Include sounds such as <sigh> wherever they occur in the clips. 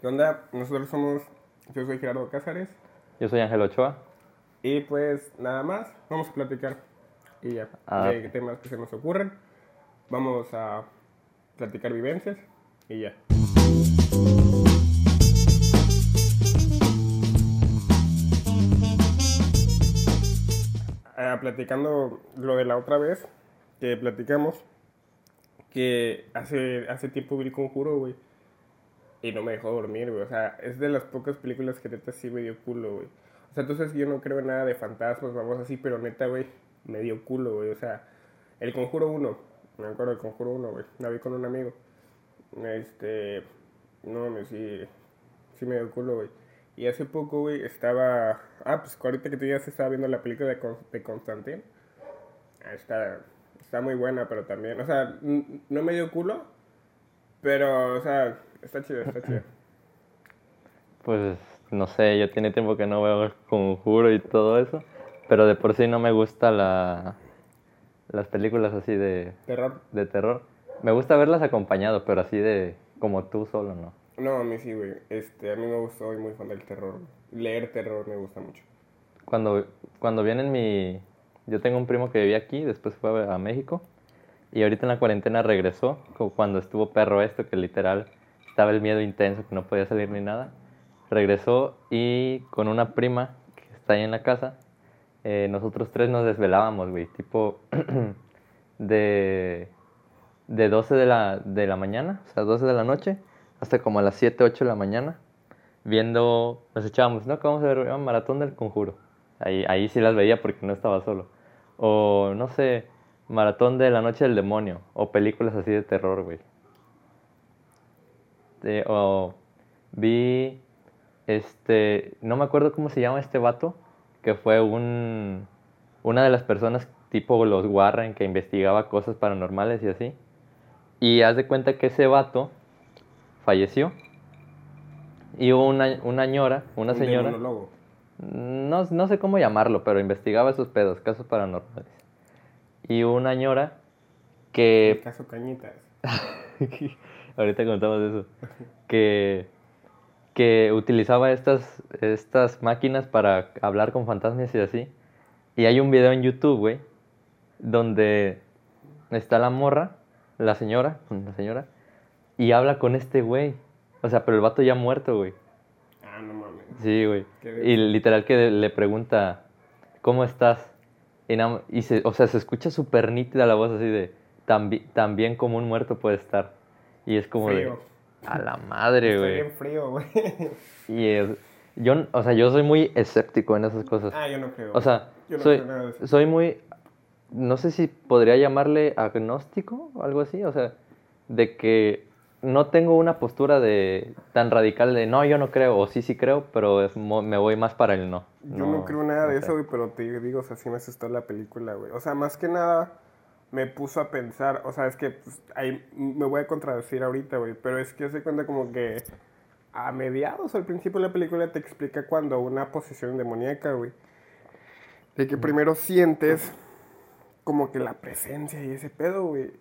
¿Qué onda? Nosotros somos, yo soy Gerardo Cázares Yo soy Ángel Ochoa. y pues nada más, vamos a platicar y ya, Ah. de temas que se nos ocurren. Vamos a platicar vivencias y ya. Ah, platicando lo de la otra vez que platicamos, que hace, hace tiempo vi el conjuro, güey. Y no me dejó dormir, güey. O sea, es de las pocas películas que neta sí me dio culo, güey. O sea, entonces yo no creo en nada de fantasmas, vamos así, pero neta, güey, me dio culo, güey. O sea, el conjuro 1, me acuerdo del conjuro 1, güey. La vi con un amigo. Este, no, me sí, sí me dio culo, güey. Y hace poco, güey, estaba. Ah, pues ahorita que tú ya se estaba viendo la película de, Con- de Constantine. Está, está muy buena, pero también. O sea, no me dio culo, pero, o sea, está chido, está chido. Pues no sé, yo tiene tiempo que no veo el conjuro y todo eso. Pero de por sí no me gusta la, las películas así de, Terror. de terror. Me gusta verlas acompañado, pero así de como tú solo, ¿no? No, a mí sí, güey. Este, a mí me gusta, soy muy fan del terror. Leer terror me gusta mucho. Cuando, cuando vienen mi... Yo tengo un primo que vivía aquí, después fue a México. Y ahorita en la cuarentena regresó, como cuando estuvo perro esto, que literal estaba el miedo intenso, que no podía salir ni nada. Regresó y con una prima que está ahí en la casa, eh, nosotros tres nos desvelábamos, güey, tipo <clears throat> de, de 12 de la, de la mañana, o sea, 12 de la noche, hasta como a las 7, 8 de la mañana, viendo, nos echábamos, ¿no? Que vamos a ver un maratón del conjuro. Ahí, ahí sí las veía porque no estaba solo. O, no sé, maratón de la noche del demonio, o películas así de terror, güey. Eh, o vi, este, no me acuerdo cómo se llama este vato, que fue un, una de las personas tipo los Warren que investigaba cosas paranormales y así. Y haz de cuenta que ese vato falleció. Y hubo una, una ñora, una Un señora, no, no sé cómo llamarlo, pero investigaba esos pedos, casos paranormales. Y una ñora El que caso Cañitas. <laughs> Ahorita contamos eso. Que, que utilizaba estas, estas máquinas para hablar con fantasmas y así. Y hay un video en YouTube, güey, donde está la morra, la señora, la señora, y habla con este güey. O sea, pero el vato ya muerto, güey. Ah, no mames. Sí, güey. Y literal que le pregunta, ¿cómo estás? Y, y se, o sea, se escucha súper nítida la voz así de, tan, tan bien como un muerto puede estar. Y es como Frío. de, a la madre, Estoy güey. bien frío, güey. Y es, yo, o sea, yo soy muy escéptico en esas cosas. ah, yo no creo. O sea, Yo no soy, creo nada de eso. soy muy, no sé si podría llamarle agnóstico o algo así, o sea, de que no tengo una postura de tan radical de no, yo no creo, o sí, sí creo, pero es mo- me voy más para el no. Yo no, creo nada de eso, güey, pero te digo, o sea, sí me asustó la película, güey. O sea, más que nada me puso a pensar, o sea, es que pues, ahí me voy a contradecir ahorita, güey, pero es que yo se cuenta como que a mediados, al principio de la película te explica cuando una posesión demoníaca, güey. De que primero sientes como que la presencia y ese pedo, güey.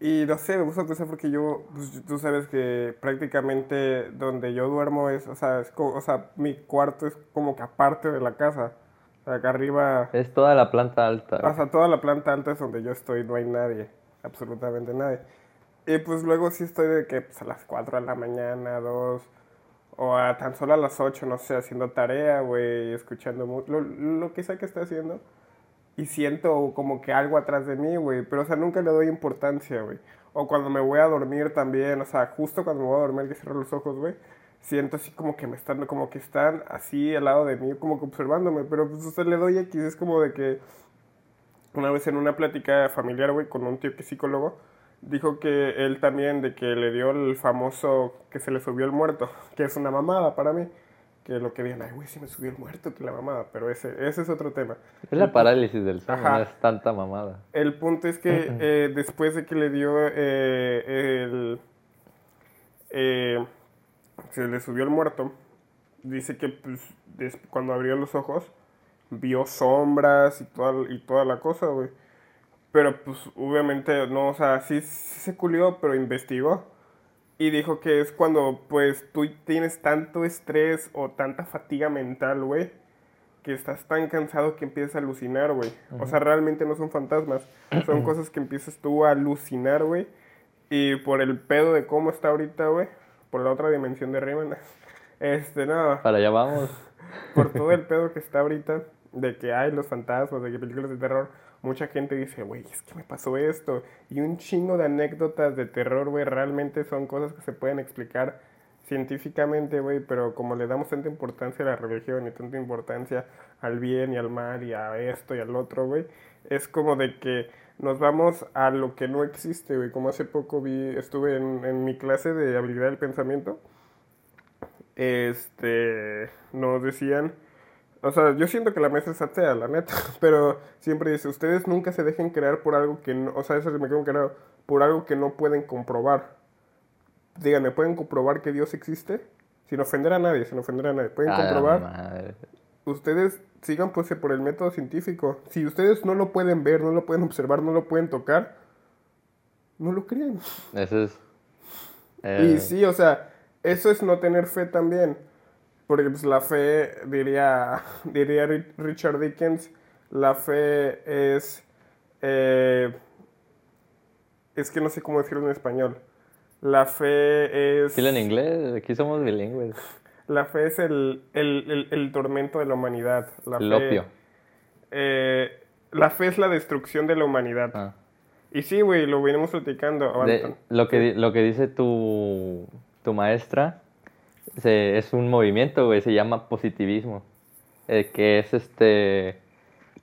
Y no sé, me gusta pensar porque yo, pues, tú sabes que prácticamente donde yo duermo es, o sea, es como, o sea, mi cuarto es como que aparte de la casa. Sea, acá arriba, Es toda la planta alta. o sea, toda la planta alta es donde yo estoy, no hay nadie, absolutamente nadie. Y pues luego sí estoy de que pues, a las 4 de la mañana, 2, o a tan solo a las 8, no sé, haciendo tarea, güey, escuchando lo, lo que sea que esté haciendo. Y siento como que algo atrás de mí, güey. Pero, o sea, nunca le doy importancia, güey. O cuando me voy a dormir también, o sea, justo cuando me voy a dormir que cierro los ojos, güey. Siento así como que me están, como que están así al lado de mí, como que observándome. Pero, pues, sea, le doy X. Es como de que una vez en una plática familiar, güey, con un tío que es psicólogo, dijo que él también, de que le dio el famoso que se le subió el muerto, que es una mamada para mí. Que lo que digan, ay, güey, sí me subió el muerto, que la mamada. Pero ese, ese es otro tema. Es la parálisis del sueño, no es tanta mamada. El punto es que eh, después de que le dio eh, el... eh, se le subió el muerto, dice que pues, cuando abrió los ojos vio sombras y toda, y toda la cosa, güey. Pero pues obviamente no, o sea, sí, sí se culió, pero investigó. Y dijo que es cuando, pues, tú tienes tanto estrés o tanta fatiga mental, güey, que estás tan cansado que empiezas a alucinar, güey. O sea, realmente no son fantasmas, son <clears throat> cosas que empiezas tú a alucinar, güey. Y por el pedo de cómo está ahorita, güey, por la otra dimensión de Rayman, <laughs> este, no. Para allá vamos. <laughs> Por todo el pedo que está ahorita, de que hay los fantasmas, de que películas de terror, mucha gente dice, güey, es que me pasó esto. Y un chingo de anécdotas de terror, güey, realmente son cosas que se pueden explicar científicamente, güey, pero como le damos tanta importancia a la religión y tanta importancia al bien y al mal y a esto y al otro, güey, es como de que nos vamos a lo que no existe, güey. Como hace poco vi, estuve en, en mi clase de habilidad del pensamiento, este, nos decían o sea, yo siento que la mesa es atea, la neta. <laughs> Pero siempre dice, ustedes nunca se dejen crear por algo que no... O sea, eso me quedo creado por algo que no pueden comprobar. Díganme, ¿pueden comprobar que Dios existe? Sin ofender a nadie, sin ofender a nadie. ¿Pueden comprobar? Ustedes sigan pues por el método científico. Si ustedes no lo pueden ver, no lo pueden observar, no lo pueden tocar, no lo creen. Eso es... Y eh, sí, o sea, eso es no tener fe también. Porque pues la fe, diría, <laughs> diría Richard Dickens, la fe es... Eh, es que no sé cómo decirlo en español. La fe es... Dilo en inglés, aquí somos bilingües. La fe es el, el, el, tormento de la humanidad. La el opio. Eh, la fe es la destrucción de la humanidad. Ah. Y sí, güey, lo venimos platicando. lo, que, lo que dice tu, tu maestra es un movimiento, güey, se llama positivismo. Eh, que es este.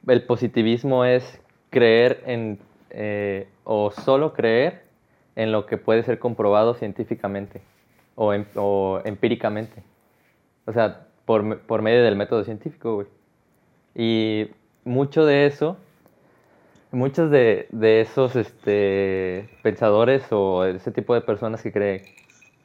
El positivismo es creer en. Eh, o solo creer en lo que puede ser comprobado científicamente o, em, empíricamente. O sea, por, medio del método científico, güey. Y mucho de eso, muchos de, de, esos este, pensadores o ese tipo de personas que creen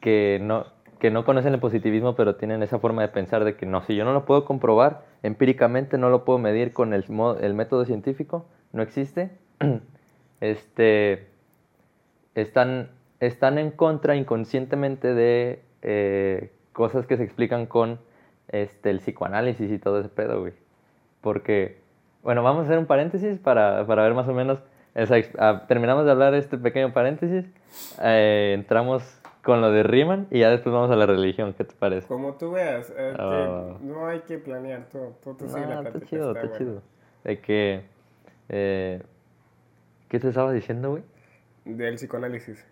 que no, que no conocen el positivismo, pero tienen esa forma de pensar de que no, si yo no lo puedo comprobar empíricamente, no lo puedo medir con el, el método científico, no existe, <clears throat> este, están, están en contra inconscientemente de eh, cosas que se explican con este, el psicoanálisis y todo ese pedo, güey. Porque, bueno, vamos a hacer un paréntesis para, para ver más o menos, ah, terminamos de hablar este pequeño paréntesis, eh, entramos con lo de Riemann y ya después vamos a la religión, ¿qué te parece? Como tú veas, eh, ah. no hay que planear todo, todo te sigue la Está chido, está, chido. De que, eh, ¿qué te estaba diciendo, güey? Del psicoanálisis.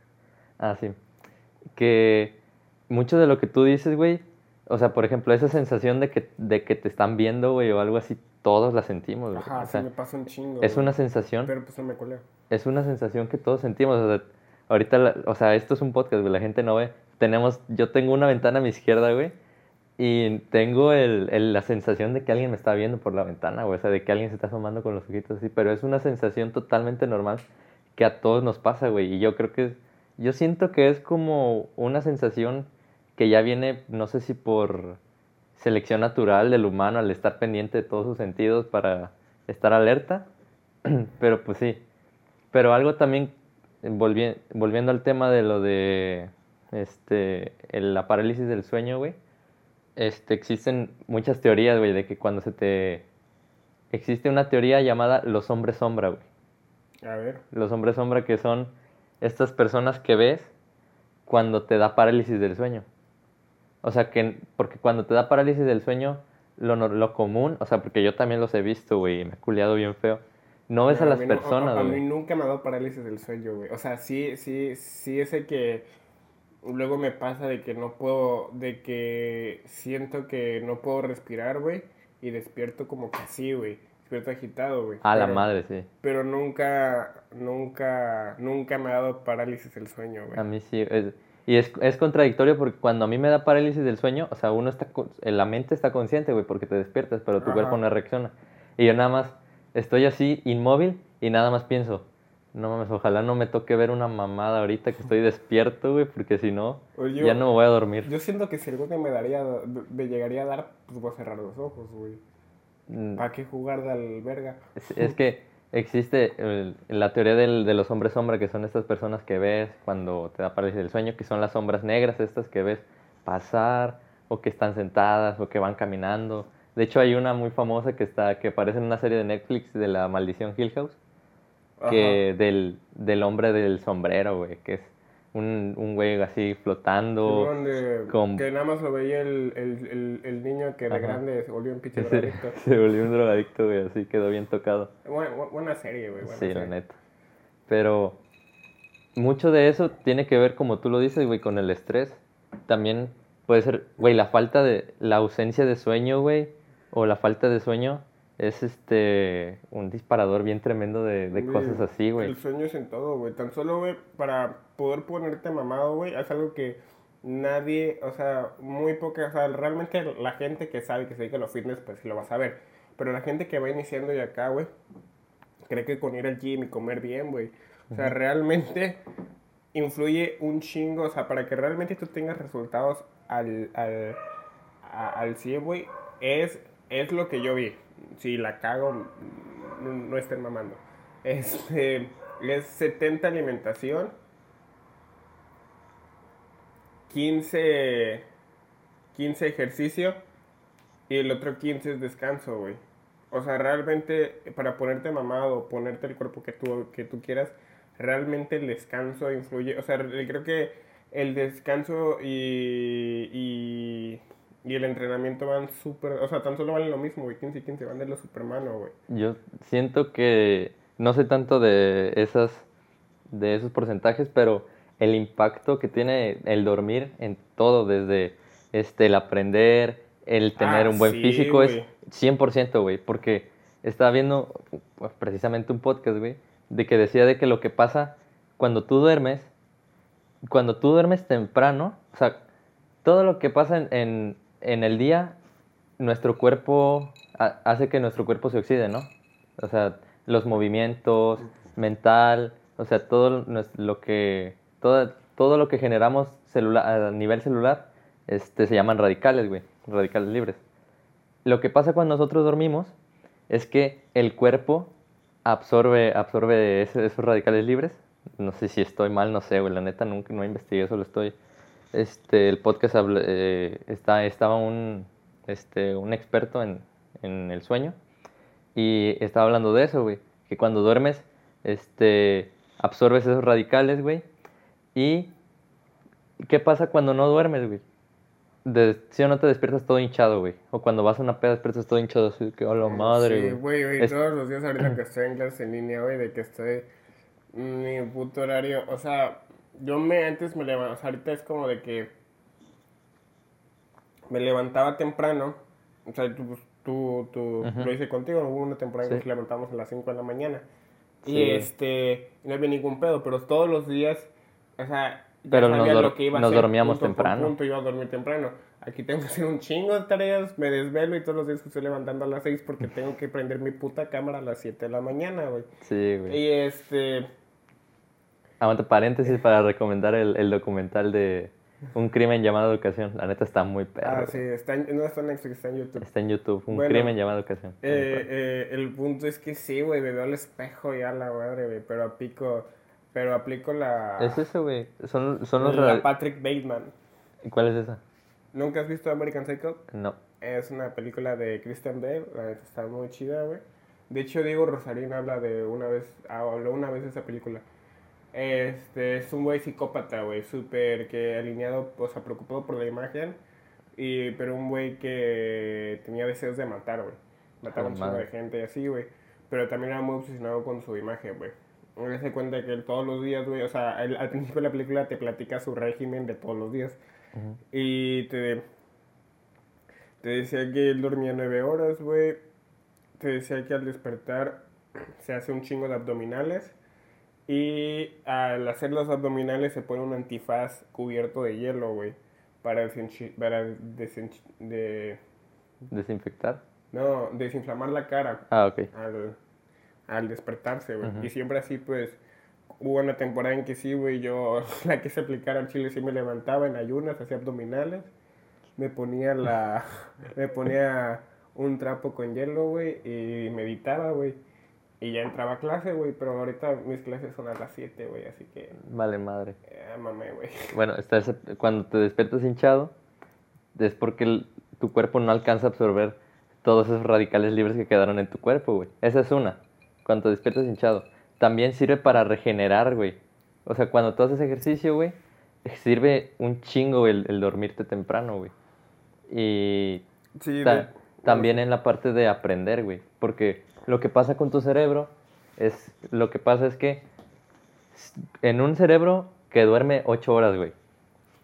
Ah, sí. Que mucho de lo que tú dices, güey, o sea, por ejemplo, esa sensación de que, de que te están viendo, güey, o algo así, todos la sentimos, güey. Ajá, sí me pasa un chingo. Es una sensación. Pero pues no me coleo. Es una sensación que todos sentimos, o sea, ahorita, o sea, esto es un podcast, güey, la gente no ve. Tenemos, yo tengo una ventana a mi izquierda, güey, y tengo el, la sensación de que alguien me está viendo por la ventana, güey, o sea, de que alguien se está asomando con los ojitos así, pero es una sensación totalmente normal que a todos nos pasa, güey, y yo creo que, yo siento que es como una sensación que ya viene, no sé si por selección natural del humano al estar pendiente de todos sus sentidos para estar alerta, <clears throat> pero pues sí. Pero algo también volviendo al tema de lo de este, la parálisis del sueño, güey, este, existen muchas teorías, güey, de que cuando se te... Existe una teoría llamada los hombres sombra, güey. A ver. Los hombres sombra que son estas personas que ves cuando te da parálisis del sueño. O sea, que, porque cuando te da parálisis del sueño, lo, lo común, o sea, porque yo también los he visto, güey, y me he culiado bien feo no ves a las personas, güey. a, mí nunca me ha dado parálisis del sueño, güey. O sea, sí, sí, sí ese que luego me pasa de que no puedo, de que siento que no puedo respirar, güey, y despierto como que así, güey. Despierto agitado, güey. A la madre, sí. Pero nunca, nunca, nunca me ha dado parálisis del sueño, güey. A mí sí. Y es, es, contradictorio porque cuando a mí me da parálisis del sueño, o sea, uno está, la mente está consciente, güey, porque te despiertas, pero tu cuerpo no reacciona. Y yo nada más estoy así inmóvil y nada más pienso, no mames, ojalá no me toque ver una mamada ahorita que estoy despierto, güey, porque si no, ya no me voy a dormir. Yo siento que si algo que me daría, me llegaría a dar, pues voy a cerrar los ojos, güey. Mm. ¿Para qué jugar de alberga? Es, es, que existe el- la teoría del- de los hombres sombra, que son estas personas que ves cuando te aparece el sueño, que son las sombras negras, estas que ves pasar, o que están sentadas, o que van caminando. De hecho, hay una muy famosa que está, que aparece en una serie de Netflix de la maldición Hill House, que del, del hombre del sombrero, güey, que es un, un güey así flotando. Simón, de- con- Que nada más lo veía el, el, el, el niño que de Ajá. grande se volvió un pinche <laughs> drogadicto. se volvió un drogadicto, güey, así quedó bien tocado. Buena, bu- buena serie, güey. buena Sí, la serie. neta. Pero mucho de eso tiene que ver, como tú lo dices, güey, con el estrés. También puede ser, güey, la falta de, la ausencia de sueño, güey, o la falta de sueño es este, un disparador bien tremendo de, de Güey, cosas así, güey. El sueño es en todo, güey. Tan solo, güey, para poder ponerte mamado, güey, es algo que nadie, o sea, muy poca, o sea, realmente la gente que sabe que se dedica a los fitness, pues sí lo va a saber. Pero la gente que va iniciando y acá, güey, cree que con ir al gym y comer bien, güey. O sea, realmente influye un chingo, o sea, para que realmente tú tengas resultados al, al, a- al 100, güey, es, es lo que yo vi. Si la cago, no, no estén mamando. Este, es 70 alimentación, 15, 15 ejercicio y el otro 15 es descanso, güey. O sea, realmente para ponerte mamado, ponerte el cuerpo que tú, que tú quieras, realmente el descanso influye. O sea, re- creo que el descanso y, y, y el entrenamiento van súper. O sea, tan solo valen lo mismo, güey. 15 y 15 van de lo supermano, güey. Yo siento que no sé tanto de esas de esos porcentajes, pero el impacto que tiene el dormir en todo, desde este el aprender, el tener Ah, un buen sí, físico, es güey. 100%, güey, porque estaba viendo pues, precisamente un podcast, güey, de que decía de que lo que pasa cuando tú duermes, cuando tú duermes temprano, o sea, todo lo que pasa en, en, en el día, nuestro cuerpo ha- hace que nuestro cuerpo se oxide, ¿no? O sea, los movimientos, mental, o sea, todo lo que, todo, todo lo que generamos celula- a nivel celular, este, se llaman radicales, güey, radicales libres. Lo que pasa cuando nosotros dormimos es que el cuerpo absorbe, absorbe esos radicales libres. No sé si estoy mal, no sé, güey, la neta nunca no investigué, solo estoy. Este, el podcast eh, está, estaba un, este, un experto en, en el sueño y estaba hablando de eso, güey, que cuando duermes, este, absorbes esos radicales, güey, y ¿qué pasa cuando no duermes, güey? De, si o no te despiertas todo hinchado, güey. O cuando vas a una peda despiertas todo hinchado, así que a la madre, Sí, güey. güey, güey, Es- todos los días ahorita <clears throat> que estoy en clase en línea, güey, de que estoy mi puto horario, o sea, yo me antes me levantaba, o sea, ahorita es como de que me levantaba temprano, o sea, tú, pues, tú, tú lo hice contigo, hubo una temporada en que Sí. nos levantamos a las 5 de la mañana. Sí, Y güey. este, no había ningún pedo, pero todos los días, o sea, ya Pero nos sabía dor- lo que iba a nos hacer, dormíamos punto temprano. punto, iba a dormir temprano. Aquí tengo que hacer un chingo de tareas, me desvelo y todos los días estoy levantando a las 6 porque <laughs> tengo que prender mi puta cámara a las 7 de la mañana, güey. Sí, güey. Y este, Aguanta paréntesis <laughs> para recomendar el, el documental de Un crimen llamado educación. La neta está muy perro. ah, sí, está en, no está en Netflix, está en YouTube. Está en YouTube. Un Bueno, crimen llamado educación. Eh, eh, el punto es que sí, güey, me veo al espejo ya la madre, güey, pero aplico, pero aplico la, Es eso, güey. Son, son los... la Patrick Bateman. ¿Cuál es esa? ¿Nunca has visto American Psycho? No. Es una película de Christian Bale, la neta está muy chida, güey. De hecho, Diego Rosarín habla de una vez, ah, habló una vez de esa película. Este, es un güey psicópata, güey, súper que alineado, o sea, preocupado por la imagen, y, pero un güey que tenía deseos de matar, güey. Mataba Oh, un chingo de gente y así, güey. Pero también era muy obsesionado con su imagen, güey. Me se cuenta que él todos los días, güey, o sea, él- al principio de la película te platica su régimen de todos los días. Ujú. Y te, te decía que él dormía nueve horas, güey. Te decía que al despertar se hace un chingo de abdominales. Y al hacer los abdominales se pone un antifaz cubierto de hielo, güey. Para, desenchi- para desenchi- de, ¿Desinfectar? no, desinflamar la cara Ah, ok. al, al despertarse, güey. Ujú. Y siempre así, pues, hubo una temporada en que sí, güey, yo <laughs> la quise aplicar al chile, sí me levantaba en ayunas, hacía abdominales, me ponía la, <laughs> me ponía un trapo con hielo, güey, y meditaba, güey. Y ya entraba a clase, güey, pero ahorita mis clases son a las 7, güey, así que... Vale, madre. Eh, mame, güey. <laughs> Bueno, está ese- cuando te despiertas hinchado, es porque el- tu cuerpo no alcanza a absorber todos esos radicales libres que quedaron en tu cuerpo, güey. Esa es una. Cuando te despiertas hinchado. También sirve para regenerar, güey. O sea, cuando tú haces ejercicio, güey, sirve un chingo el, el dormirte temprano, güey. Y Sí, Ta- de- también en la parte de aprender, güey. Porque lo que pasa con tu cerebro es. Lo que pasa es que en un cerebro que duerme 8 horas, güey.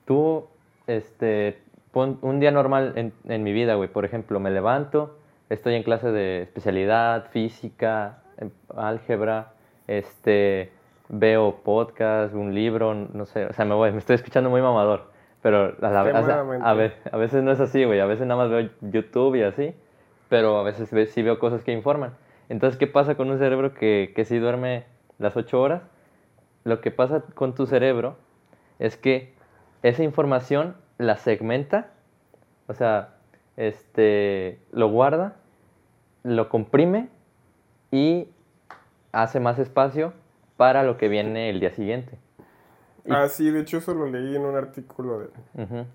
Tú, este. pon un día normal en, en mi vida, güey. Por ejemplo, me levanto, estoy en clase de especialidad, física, álgebra, este. Veo podcast, un libro, no sé. O sea, me voy, me estoy escuchando muy mamador. Pero a, la- Extremadamente. a ve- a veces no es así, güey. A veces nada más veo YouTube y así. Pero a veces ve- sí veo cosas que informan. Entonces, ¿qué pasa con un cerebro que, que sí duerme las 8 horas? Lo que pasa con tu cerebro es que esa información la segmenta, o sea, este, lo guarda, lo comprime y hace más espacio para lo que viene el día siguiente. Y- Ah, sí, de hecho eso lo leí en un artículo de...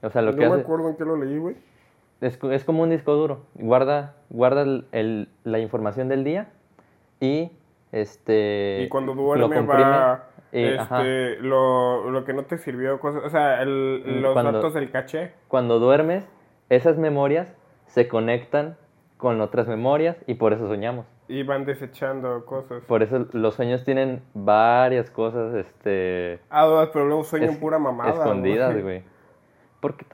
O sea, lo no que me hace... acuerdo en qué lo leí, güey. Es, es como un disco duro. Guarda, guarda el- el- la información del día y este. Y cuando lo duerme comprime va... y, este, lo, lo que no te sirvió, cosas... O sea, el- Mm, los cuando- datos del caché. Cuando duermes, esas memorias se conectan con otras memorias y por eso soñamos. Y van desechando cosas. Por eso los sueños tienen varias cosas este, Ah, pero luego sueñan es- pura mamada. escondidas, <laughs> güey. Porque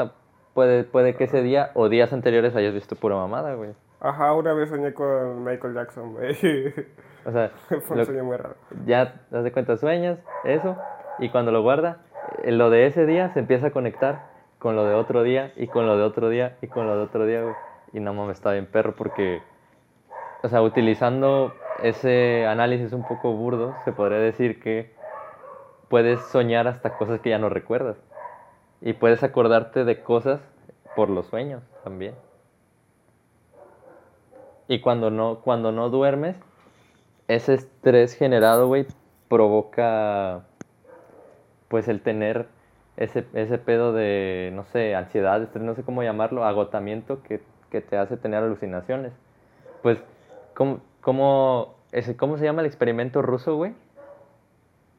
puede, puede que ese día o días anteriores hayas visto pura mamada, güey. Ajá, una vez soñé con Michael Jackson, güey. O sea, <laughs> Fue un sueño muy raro. ya das de cuenta, sueñas, eso, y cuando lo guarda, eh, lo de ese día se empieza a conectar con lo de otro día, y con lo de otro día, y con lo de otro día, güey. Y no mames, está bien perro porque, o sea, utilizando ese análisis un poco burdo, se podría decir que puedes soñar hasta cosas que ya no recuerdas. Y puedes acordarte de cosas por los sueños también. Y cuando no, cuando no duermes, ese estrés generado, güey, provoca, pues, el tener ese, ese pedo de, no sé, ansiedad, estrés, no sé cómo llamarlo, agotamiento que, que te hace tener alucinaciones. Pues, ¿cómo, cómo, ese, ¿cómo se llama el experimento ruso, güey?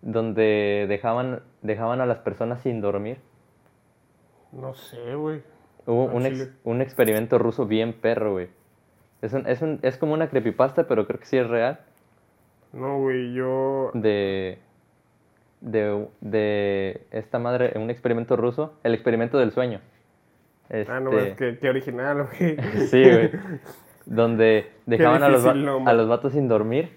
Donde dejaban, dejaban a las personas sin dormir. No sé, güey. Hubo un, ex- un experimento ruso bien perro, güey. Es, un- es, un- es como una creepypasta, pero creo que sí es real. No, güey, yo... de, de, de esta madre, un experimento ruso, el experimento del sueño. Ah, no, Este, es que, que original, güey. <laughs> Sí, güey. <laughs> Donde dejaban a los, a los vatos sin dormir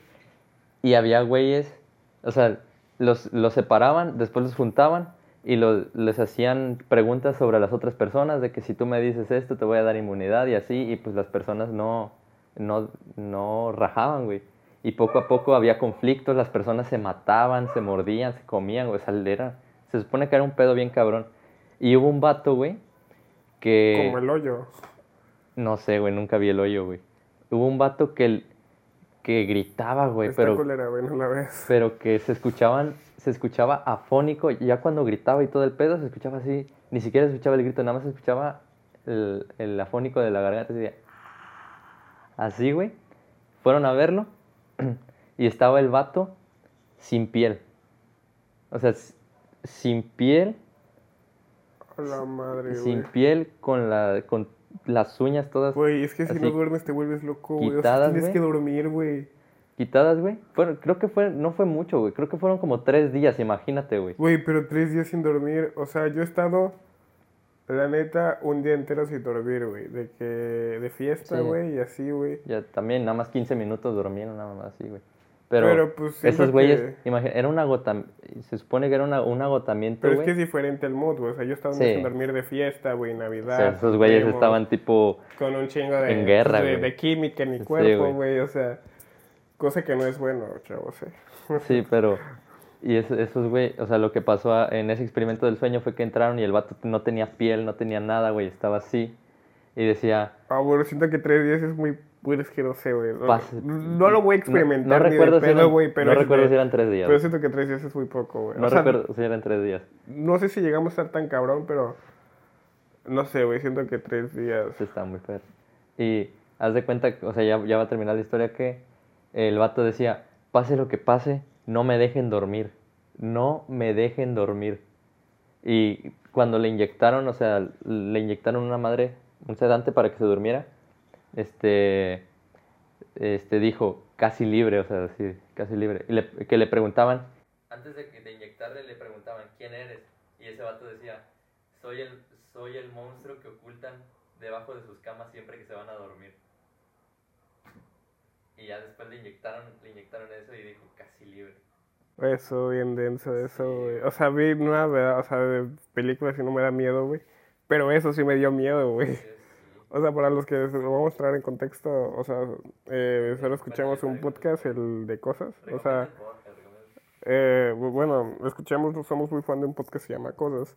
y había güeyes, o sea, los, los separaban, después los juntaban y lo- les hacían preguntas sobre las otras personas, de que si tú me dices esto te voy a dar inmunidad y así, y pues las personas no, no, no rajaban, güey. Y poco a poco había conflictos, las personas se mataban, se mordían, se comían, güey, o sea, era- se supone que era un pedo bien cabrón. Y hubo un vato, güey, que... Como el hoyo. No sé, güey, nunca vi el hoyo, güey. Hubo un vato que, que gritaba, güey, Está pero, culera, güey, no la ves. pero que se escuchaban, se escuchaba afónico, ya cuando gritaba y todo el pedo se escuchaba así, ni siquiera se escuchaba el grito, nada más se escuchaba el, el afónico de la garganta, así, así, güey. Fueron a verlo <clears throat> y estaba el vato sin piel. O sea, sin piel, la madre, sin güey. piel, con, la, con las uñas todas Güey, es que si Así, no duermes te vuelves loco, güey. O sea, quitadas, tienes que dormir, güey. quitadas, güey. Fueron- creo que fue, no fue mucho, güey. Creo que fueron como tres días, imagínate, güey. Güey, pero tres días sin dormir. O sea, yo he estado, la neta, un día entero sin dormir, güey. De que, de fiesta, Sí. güey, y así, güey. Ya también, nada más 15 minutos durmieron, nada más así, güey. Pero, Pero, pues, esos güeyes, que- era un agotamiento, se supone que era una- un agotamiento, Pero es que es diferente el mood, güey. O sea, yo estaba Sí. dormir de fiesta, güey, O Navidad. sea, esos güeyes estaban tipo, Con un chingo de, en guerra, de, güey. de química en mi cuerpo, güey. O sea, cosa que no es bueno, chavos, eh. <laughs> sí, pero, y es- esos güey, o sea, lo que pasó a- en ese experimento del sueño fue que entraron y el vato no tenía piel, no tenía nada, güey, estaba así. Y decía, Ah, bueno, siento que tres días es muy Güey, es que no sé, güey. No, no lo voy a No, experimentar no ni de recuerdo, si pedo, eran, güey, pero... no recuerdo de- si eran tres días. Pero siento que tres días es muy poco, güey. no o sea, recuerdo si eran tres días. no sé si llegamos a estar tan cabrón, pero... No sé, güey, siento que tres días... Sí, está muy feo. Y haz de cuenta, o sea, ya, ya va a terminar la historia que el vato decía, pase lo que pase, no me dejen dormir. No me dejen dormir. Y cuando le inyectaron, o sea, le inyectaron una madre, un sedante para que se durmiera, este, este dijo, casi libre, o sea, sí, casi libre. Y le- que le preguntaban, antes de, de inyectarle, le preguntaban, ¿quién eres? Y ese vato decía, soy el, soy el monstruo que ocultan debajo de sus camas siempre que se van a dormir. Y ya después le inyectaron, le inyectaron eso y dijo, casi libre. Eso, bien denso, eso, güey. O sea, vi una, ¿verdad? o sea, de películas y no me da miedo, güey. Pero eso sí me dio miedo, güey. Sí, O sea, para los que se lo vamos a traer en contexto, o sea, eh, solo escuchamos un podcast, el de cosas. O sea, eh, bu- bueno, escuchamos, somos muy fan de un podcast que se llama Cosas.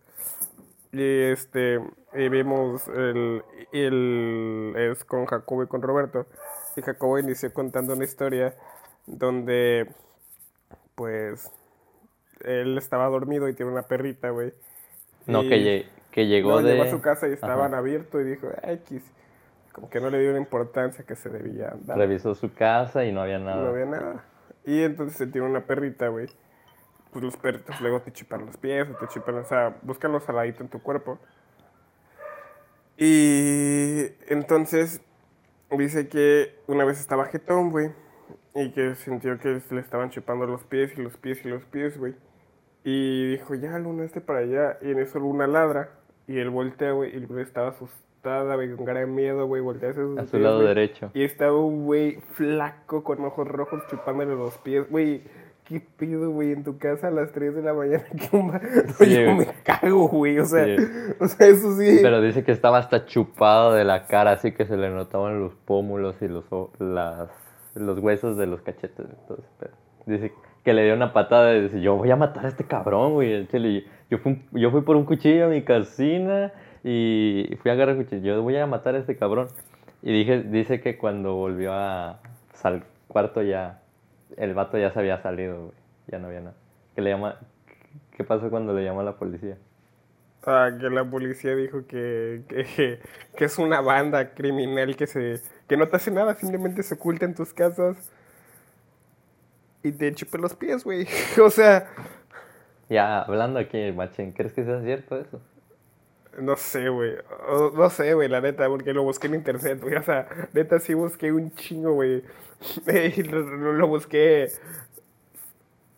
Y este, y vimos el, el, es con Jacobo y con Roberto. Y Jacobo inició contando una historia donde, pues, él estaba dormido y tiene una perrita, güey. No, Y- que, que llegó de... llegó a su casa y estaban Ajá. abiertos y dijo, X. Como que no le dio la importancia que se debía dar. Revisó su casa y no había nada. No había nada. Y entonces se tiene una perrita, güey. Pues los perritos luego te chupan los pies o te chupan, o sea, buscan los saladitos en tu cuerpo. Y entonces dice que una vez estaba jetón, güey. Y que sintió que le estaban chupando los pies y los pies y los pies, güey. Y dijo, ya, Luna, este para allá. Y en eso Luna ladra. Y él voltea, güey. Y Luna estaba asustada, güey, con cara de miedo, güey. Voltea hacia sus A su pies, lado güey. derecho. Y estaba un güey flaco con ojos rojos chupándole los pies. Güey, ¿qué pido, güey? En tu casa a las 3 de la mañana. <laughs> ¿Qué onda? Sí, yo güey. me cago, güey. O sea, Sí. o sea, eso sí. Pero dice que estaba hasta chupado de la cara, así que se le notaban los pómulos y los, o- las, los huesos de los cachetes. ese pedo. Dice que le dio una patada y dice, yo voy a matar a este cabrón, güey. al chile". Yo fui, yo fui por un cuchillo a mi casina y fui a agarrar cuchillo. Yo voy a matar a este cabrón. Y dije, dice que cuando volvió a, al cuarto ya, el vato ya se había salido. Ya no había nada. Que le llama, ¿Qué pasó cuando le llamó a la policía? Ah, que la policía dijo que, que, que es una banda criminal que se que no te hace nada, simplemente se oculta en tus casas y te chupa los pies, güey. <laughs> O sea, Ya, hablando aquí, Machín, ¿crees que sea cierto eso? no sé, güey. No sé, güey, la neta, porque lo busqué en internet, güey. <laughs> O sea, neta sí busqué un chingo, güey. <laughs> Lo, lo- lo busqué.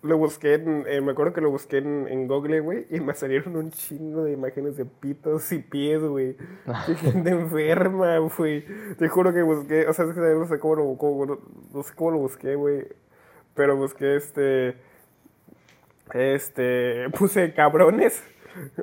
Lo busqué en, eh, me acuerdo que lo busqué en, en Google, güey, y me salieron un chingo de imágenes de pitos y pies, güey. <laughs> Qué gente enferma, güey. Te juro que busqué, o sea, es que no sé cómo lo, cómo- no, no sé cómo lo busqué, güey. Pero busqué este, este, <laughs> puse cabrones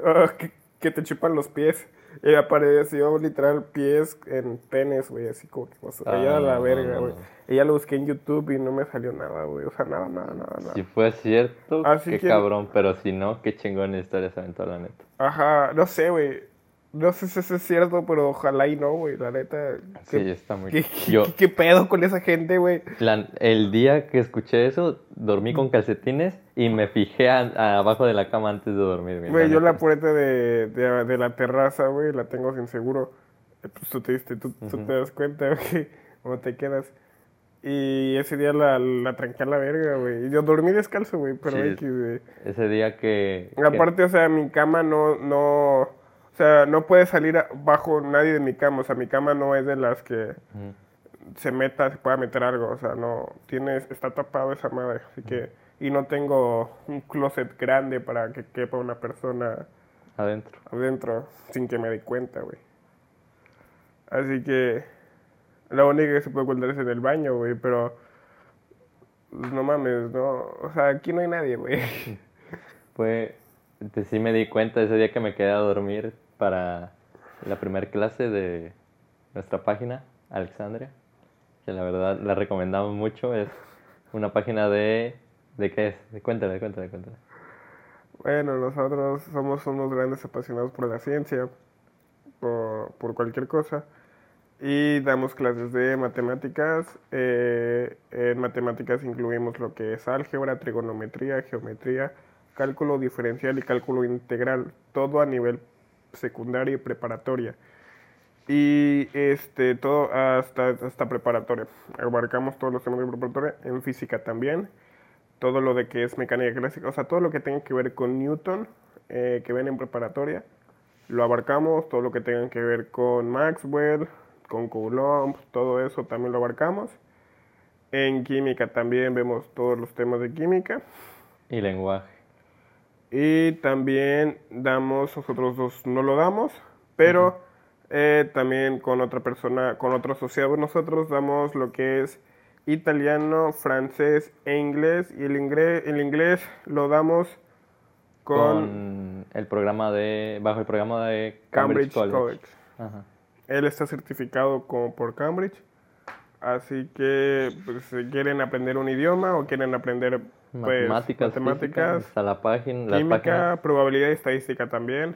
ah, que, que te chupan los pies. Y apareció literal pies en penes, güey, así como que más Ah, allá la verga, güey. Y ya lo busqué en YouTube y no me salió nada, güey. O sea, nada, nada, nada, nada. Si fue cierto, Así qué que- cabrón, pero si no, qué chingón historia se aventó la neta. Ajá, no sé, güey. No sé si eso es cierto, pero ojalá y no, güey, la neta. Sí, ¿Qué, está muy... qué, Yo, qué- qué pedo con esa gente, güey? el día que escuché eso, dormí con calcetines y me fijé a- abajo de la cama antes de dormir. güey, yo la puerta de, de, de la terraza, güey, la tengo sin seguro. Eh, Pues tú te, diste, tú, te das cuenta, <laughs> güey, cómo te quedas. Y ese día la, la tranqué a la verga, güey. Y yo dormí descalzo, güey, pero Sí. X, güey. Ese día que... que- Aparte, o sea, mi cama no, no, o sea, no puede salir bajo nadie de mi cama. O sea, mi cama no es de las que se meta, se pueda meter algo. O sea, no, tiene, está tapado esa madre. Así que, y no tengo un closet grande para que quepa una persona Adentro. adentro sin que me dé cuenta, güey. Así que, lo único que se puede ocultar es en el baño, güey, pero, pues, no mames, no, o sea, aquí no hay nadie, güey. <laughs> Este, sí me di cuenta ese día que me quedé a dormir para la primera clase de nuestra página, Alexandria, que la verdad la recomendamos mucho, es una página de... ¿De qué es? Cuéntale, cuéntale, cuéntale. Bueno, nosotros somos unos grandes apasionados por la ciencia, por, por cualquier cosa. Y damos clases de matemáticas. Eh, en matemáticas incluimos lo que es álgebra, trigonometría, geometría, cálculo diferencial y cálculo integral. Todo a nivel secundaria y preparatoria. Y este, todo hasta, hasta preparatoria. Abarcamos todos los temas de preparatoria. En física también. Todo lo de que es mecánica clásica. O sea, todo lo que tenga que ver con Newton, eh, que ven en preparatoria. Lo abarcamos. Todo lo que tenga que ver con Maxwell, con Coulomb, todo eso también lo abarcamos. En química también vemos todos los temas de química. Y lenguaje. Y también damos, nosotros dos no lo damos, pero eh, también con otra persona, con otro asociado nosotros damos lo que es italiano, francés e inglés. Y el inglés, el inglés lo damos con, Con el programa de. Bajo el programa de Cambridge, Cambridge College. College. Ajá. Él está certificado como por Cambridge. Así que pues, si quieren aprender un idioma o quieren aprender pues, Matemáticas. matemáticas, física, hasta la página. Química, probabilidad y estadística también.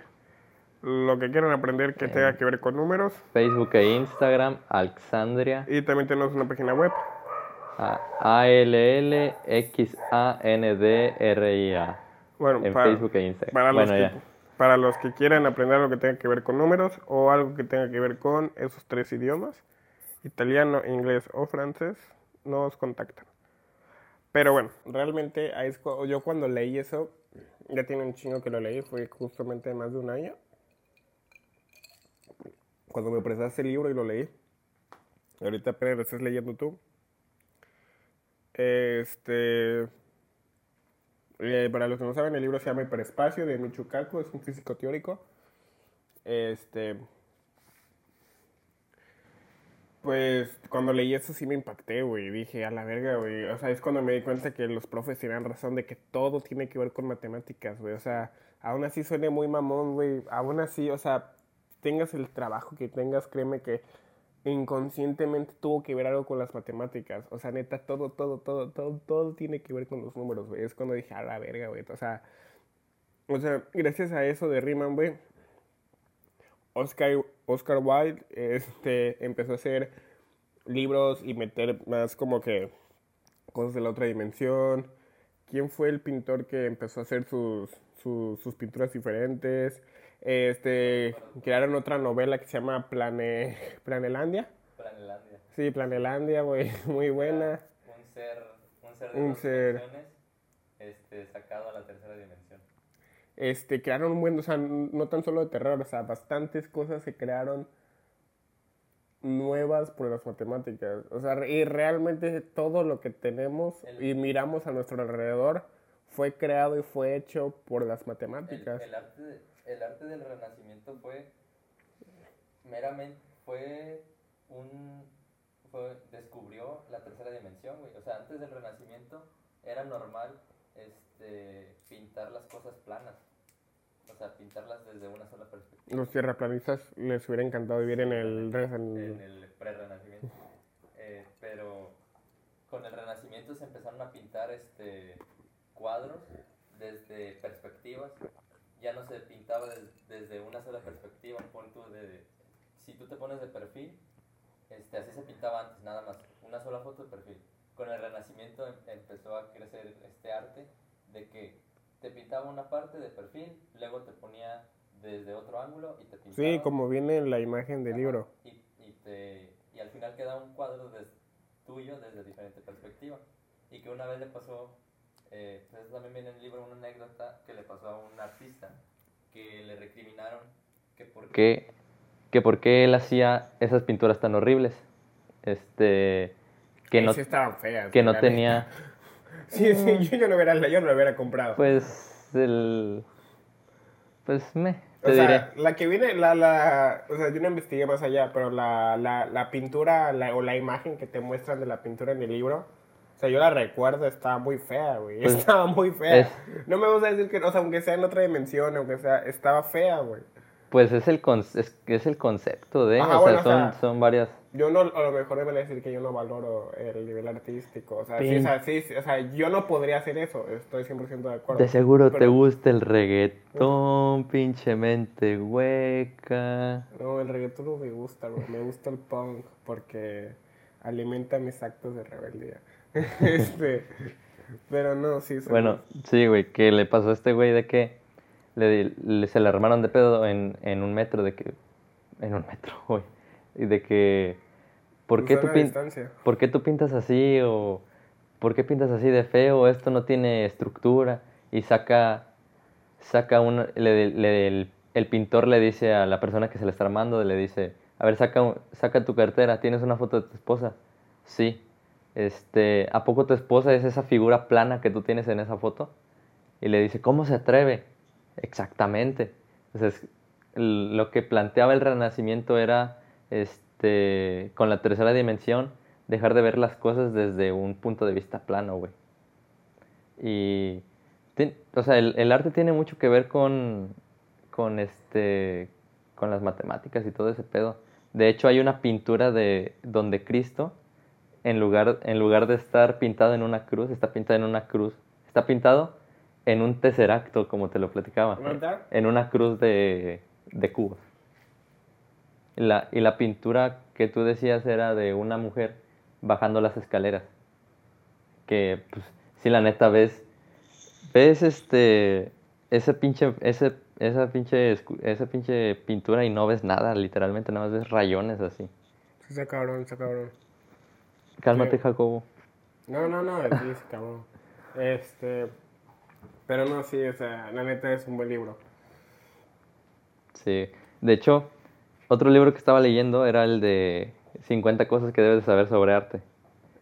Lo que quieran aprender que tenga que ver con números. Facebook e Instagram, Alexandria, Y también tenemos una página web. A-L-L-X-A-N-D-R-I-A. Bueno, En para, Facebook e Instagram. para los Bueno, que, ya. para los que quieran aprender algo que tenga que ver con números o algo que tenga que ver con esos tres idiomas, italiano, inglés o francés, nos contactan. Pero bueno, realmente yo cuando leí eso, ya tiene un chingo que lo leí, fue justamente más de un año. Cuando me prestaste el libro y lo leí. Ahorita apenas lo estás leyendo tú. Este. eh, para los que no saben, el libro se llama Hiperespacio de Michio Kaku, es un físico teórico. Este. Pues cuando leí eso sí me impacté, güey. Dije, a la verga, güey. O sea, es cuando me di cuenta que los profes tenían razón de que todo tiene que ver con matemáticas, güey. O sea, aún así suene muy mamón, güey. Aún así, o sea, tengas el trabajo que tengas, créeme que inconscientemente tuvo que ver algo con las matemáticas. O sea, neta, todo, todo, todo, todo, todo tiene que ver con los números. Es cuando dije, a la verga, güey. O sea, o sea, gracias a eso de Riemann, güey, Oscar, Oscar Wilde este, empezó a hacer libros y meter más como que cosas de la otra dimensión. ¿Quién fue el pintor que empezó a hacer sus, sus pinturas diferentes? Este, crearon otra novela que se llama Plane, Planelandia. Planelandia. Sí, Planelandia, güey, <laughs> muy buena. Un ser, un ser de Un dos ser. este, sacado a la tercera dimensión. Este, crearon un buen, o sea, no tan solo de terror, o sea, bastantes cosas se crearon nuevas por las matemáticas. O sea, y realmente todo lo que tenemos El- y miramos a nuestro alrededor fue creado y fue hecho por las matemáticas. El, el arte, de- el arte del renacimiento fue meramente, fue un, fue, descubrió la tercera dimensión, güey. O sea, antes del renacimiento era normal este, pintar las cosas planas. O sea, pintarlas desde una sola perspectiva. Los tierraplanistas les hubiera encantado vivir en el... en- el pre-renacimiento. Eh, pero con el renacimiento se empezaron a pintar este cuadros desde perspectivas. Ya no se pintaba des- desde una sola perspectiva, un punto de si tú te pones de perfil, este así se pintaba antes, nada más, una sola foto de perfil. Con el renacimiento em- empezó a crecer este arte de que te pintaba una parte de perfil, luego te ponía desde otro ángulo y te pintaba Sí, como viene en la imagen del libro. Y, y, te, y al final queda un cuadro des- tuyo desde diferente perspectiva. Y que una vez le pasó, eh, pues también viene en el libro una anécdota que le pasó a un artista que le recriminaron que por qué, que por qué él hacía esas pinturas tan horribles. Este, que no, Sí estaban feas. que no tenía, <laughs> Sí, sí, yo, yo no hubiera, yo no lo hubiera comprado. pues, el, pues, me, O sea, diré. la que viene, la, la, o sea, yo no investigué más allá, pero la, la, la pintura la- o la imagen que te muestran de la pintura en el libro, o sea, yo la recuerdo, estaba muy fea, güey, <laughs> Pues, estaba muy fea. es- No me gusta decir que, o sea, aunque sea en otra dimensión, aunque sea, estaba fea, güey. Pues es el, con- es, es el concepto de, Ajá, o bueno, sea, o son, sea, son varias... yo no, a lo mejor debería decir que yo no valoro el nivel artístico. O sea, sí, o sea, sí, o sea, yo no podría hacer eso, estoy 100% de acuerdo. De seguro te Pero- gusta el reggaetón, pinche mente hueca. No, el reggaetón no me gusta, güey. Me gusta el punk porque alimenta mis actos de rebeldía. <laughs> este, pero no, sí. soy- Bueno, sí, güey, que le pasó a este güey de que le, le- se le armaron de pedo en, en un metro, de que... En un metro, <laughs> güey. Y de que... ¿Por qué, Usar tú pin-. ¿Por qué tú pintas así? O ¿por qué pintas así de feo? Esto no tiene estructura. Y saca, saca un, le- le- el, el pintor le dice a la persona que se le está armando, le dice, a ver, saca, saca tu cartera, ¿tienes una foto de tu esposa? Sí. Este, ¿a poco tu esposa es esa figura plana que tú tienes en esa foto? Y le dice, ¿cómo se atreve? Exactamente. Entonces, lo que planteaba el renacimiento era, este, con la tercera dimensión, dejar de ver las cosas desde un punto de vista plano, güey. Y, o sea, el, el arte tiene mucho que ver con, con, este, con las matemáticas y todo ese pedo. De hecho, hay una pintura de donde Cristo, en lugar, en lugar de estar pintado en una cruz, está pintado en una cruz. Está pintado en un tesseracto, como te lo platicaba. En una cruz de, de cubos. Y la, y la pintura que tú decías era de una mujer bajando las escaleras. Que, pues, si la neta ves, ves este, ese pinche, ese, esa pinche, esa pinche pintura y no ves nada, literalmente, nada más ves rayones así. Sí, está cabrón, está cabrón. Cálmate, Sí. Jacobo. No, no, no, está cabrón. Este, pero no, sí, o sea, la neta es un buen libro. Sí. De hecho, otro libro que estaba leyendo era el de 50 cosas que debes de saber sobre arte.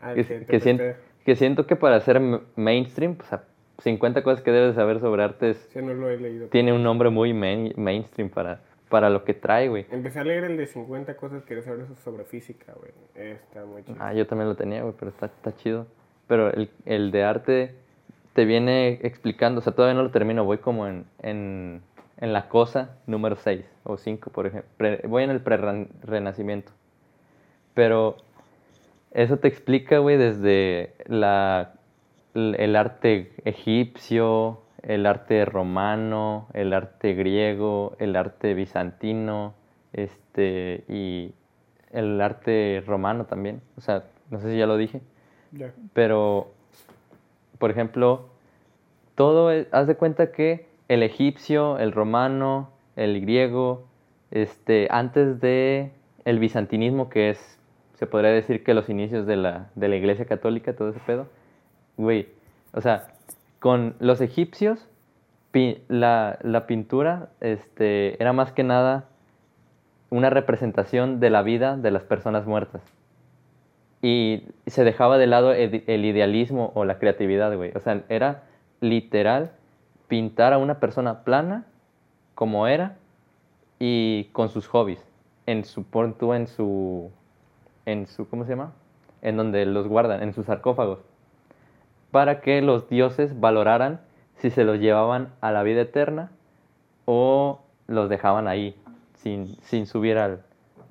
Ah, Que, te que siento que para ser mainstream, o sea, 50 cosas que debes de saber sobre arte es- Sí, no lo he leído. tiene un nombre muy main- mainstream para, para lo que trae, güey. Empecé a leer el de 50 cosas que saber sobre física, güey. Está muy chido. Ah, yo también lo tenía, güey, pero está, está chido. Pero el, el de arte te viene explicando, o sea, todavía no lo termino, voy como en, en, en la cosa número 6 o 5, por ejemplo. Pre- voy en el pre-renacimiento. Pero eso te explica, güey, desde la, el arte egipcio, el arte romano, el arte griego, el arte bizantino, este, y el arte romano también. O sea, no sé si ya lo dije, pero, por ejemplo, todo, es- haz de cuenta que el egipcio, el romano, el griego, este, antes de el bizantinismo, que es, se podría decir que los inicios de la, de la iglesia católica, todo ese pedo, güey, o sea, con los egipcios, la, pintura este, era más que nada una representación de la vida de las personas muertas. Y se dejaba de lado el, idealismo o la creatividad, güey. O sea, era literal pintar a una persona plana como era y con sus hobbies. En su, en su, en su, ¿cómo se llama? En donde los guardan, en sus sarcófagos. Para que los dioses valoraran si se los llevaban a la vida eterna o los dejaban ahí sin, sin subir al,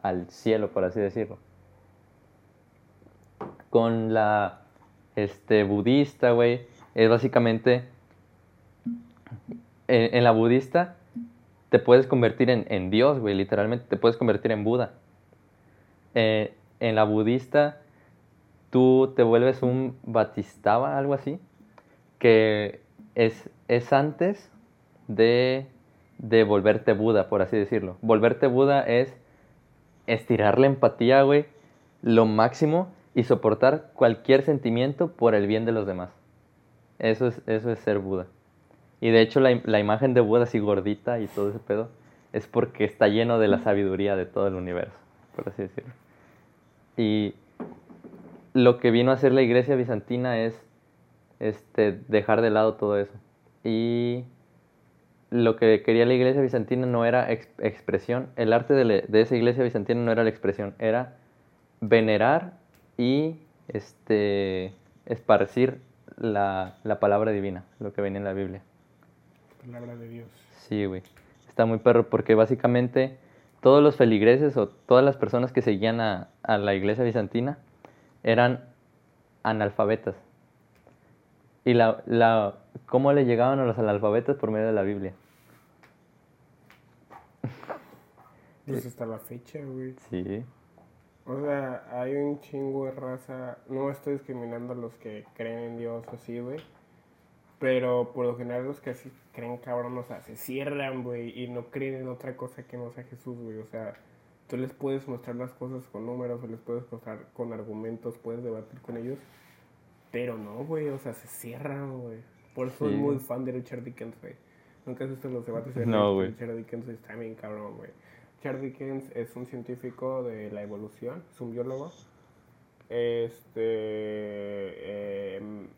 al cielo, por así decirlo. Con la este, budista, güey, es básicamente, en, la budista te puedes convertir en, en Dios, güey, literalmente, te puedes convertir en Buda. Eh, en la budista tú te vuelves un batistaba, algo así, que es, es antes de, de volverte Buda, por así decirlo. Volverte Buda es estirar la empatía, güey, lo máximo y soportar cualquier sentimiento por el bien de los demás. Eso es, eso es ser Buda. Y de hecho la, la imagen de Buda así gordita y todo ese pedo es porque está lleno de la sabiduría de todo el universo, por así decirlo. Y lo que vino a hacer la iglesia bizantina es este, dejar de lado todo eso. Y lo que quería la iglesia bizantina no era ex- expresión, el arte de, de esa iglesia bizantina no era la expresión, era venerar y este, esparcir la, la palabra divina, lo que venía en la Biblia. Palabra de Dios. Sí, güey. Está muy perro porque básicamente todos los feligreses o todas las personas que seguían a, a la iglesia bizantina eran analfabetas. ¿Y la, la, cómo le llegaban a los analfabetas? Por medio de la Biblia. <laughs> Pues hasta la fecha, güey. Sí. O sea, hay un chingo de raza. No estoy discriminando a los que creen en Dios o así, güey. Pero por lo general los que así creen cabrón, o sea, se cierran, güey, y no creen en otra cosa que no sea Jesús, güey. O sea, tú les puedes mostrar las cosas con números o les puedes mostrar con argumentos, puedes debatir con ellos. Pero no, güey, o sea, se cierran, güey. Por eso soy muy fan de Richard Dickens, güey. Nunca has visto los debates de No. Richard Dickens, está bien cabrón, güey. Richard Dickens es un científico de la evolución, es un biólogo. Este. em,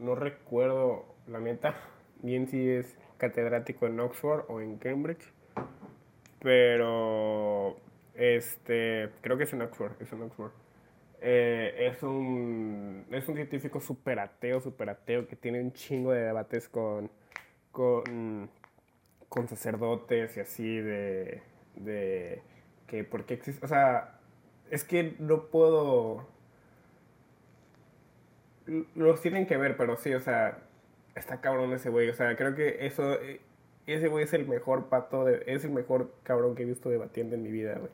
no recuerdo, la neta, <laughs> bien si es catedrático en Oxford o en Cambridge. Pero. Este. Creo que es en Oxford, es en Oxford. Eh, es un. Es un científico súper ateo, súper ateo, que tiene un chingo de debates con. con. con sacerdotes y así de. de. que por qué existe. O sea, es que no puedo. Los tienen que ver, pero sí, o sea, está cabrón ese güey. O sea, creo que eso. Ese güey es el mejor pato, de, es el mejor cabrón que he visto debatiendo en mi vida, güey.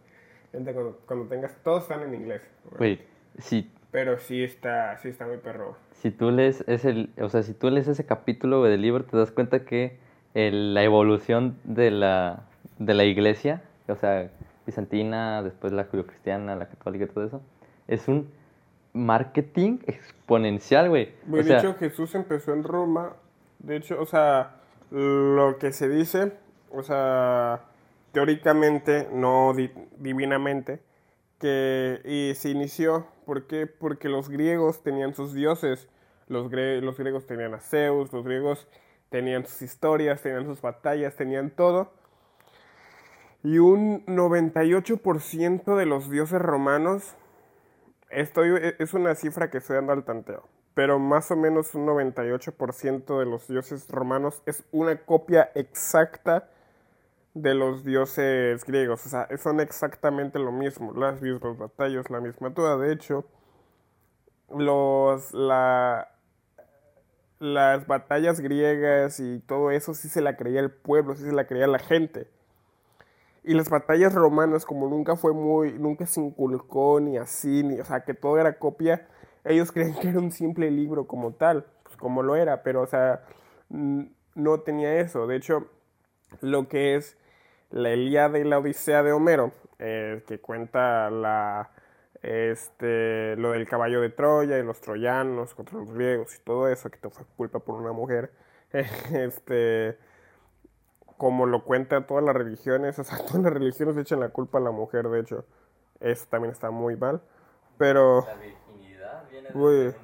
Gente, cuando, cuando tengas. Todos están en inglés, güey. Si, Pero sí está, sí está muy perro. si tú lees ese, o sea, si tú lees ese capítulo del libro, te das cuenta que el- la evolución de la, de la iglesia, o sea, bizantina, después la judio-cristiana, la católica y todo eso, es un marketing exponencial, güey. Güey, O sea, de hecho, Jesús empezó en Roma. De hecho, o sea, lo que se dice, o sea, teóricamente, no di- divinamente, que y se inició, ¿por qué? Porque los griegos tenían sus dioses. Los, los griegos tenían a Zeus, los griegos tenían sus historias, tenían sus batallas, tenían todo. Y un 98% de los dioses romanos Estoy, e- es una cifra que estoy dando al tanteo, pero más o menos un 98% de los dioses romanos es una copia exacta de los dioses griegos. O sea, son exactamente lo mismo, las mismas batallas, la misma todo. De hecho, los, la, las batallas griegas y todo eso sí se la creía el pueblo, sí se la creía la gente. Y las batallas romanas, como nunca fue muy, nunca se inculcó ni así, ni, o sea, que todo era copia, ellos creían que era un simple libro como tal, pues como lo era, pero, o sea, no tenía eso. De hecho, lo que es la Ilíada y la Odisea de Homero, eh, que cuenta la, este, lo del caballo de Troya y los troyanos contra los griegos y todo eso, que te fue culpa por una mujer, <laughs> este como lo cuentan todas las religiones, o sea, <laughs> todas las religiones echan la culpa a la mujer, de hecho, eso también está muy mal, pero, Güey.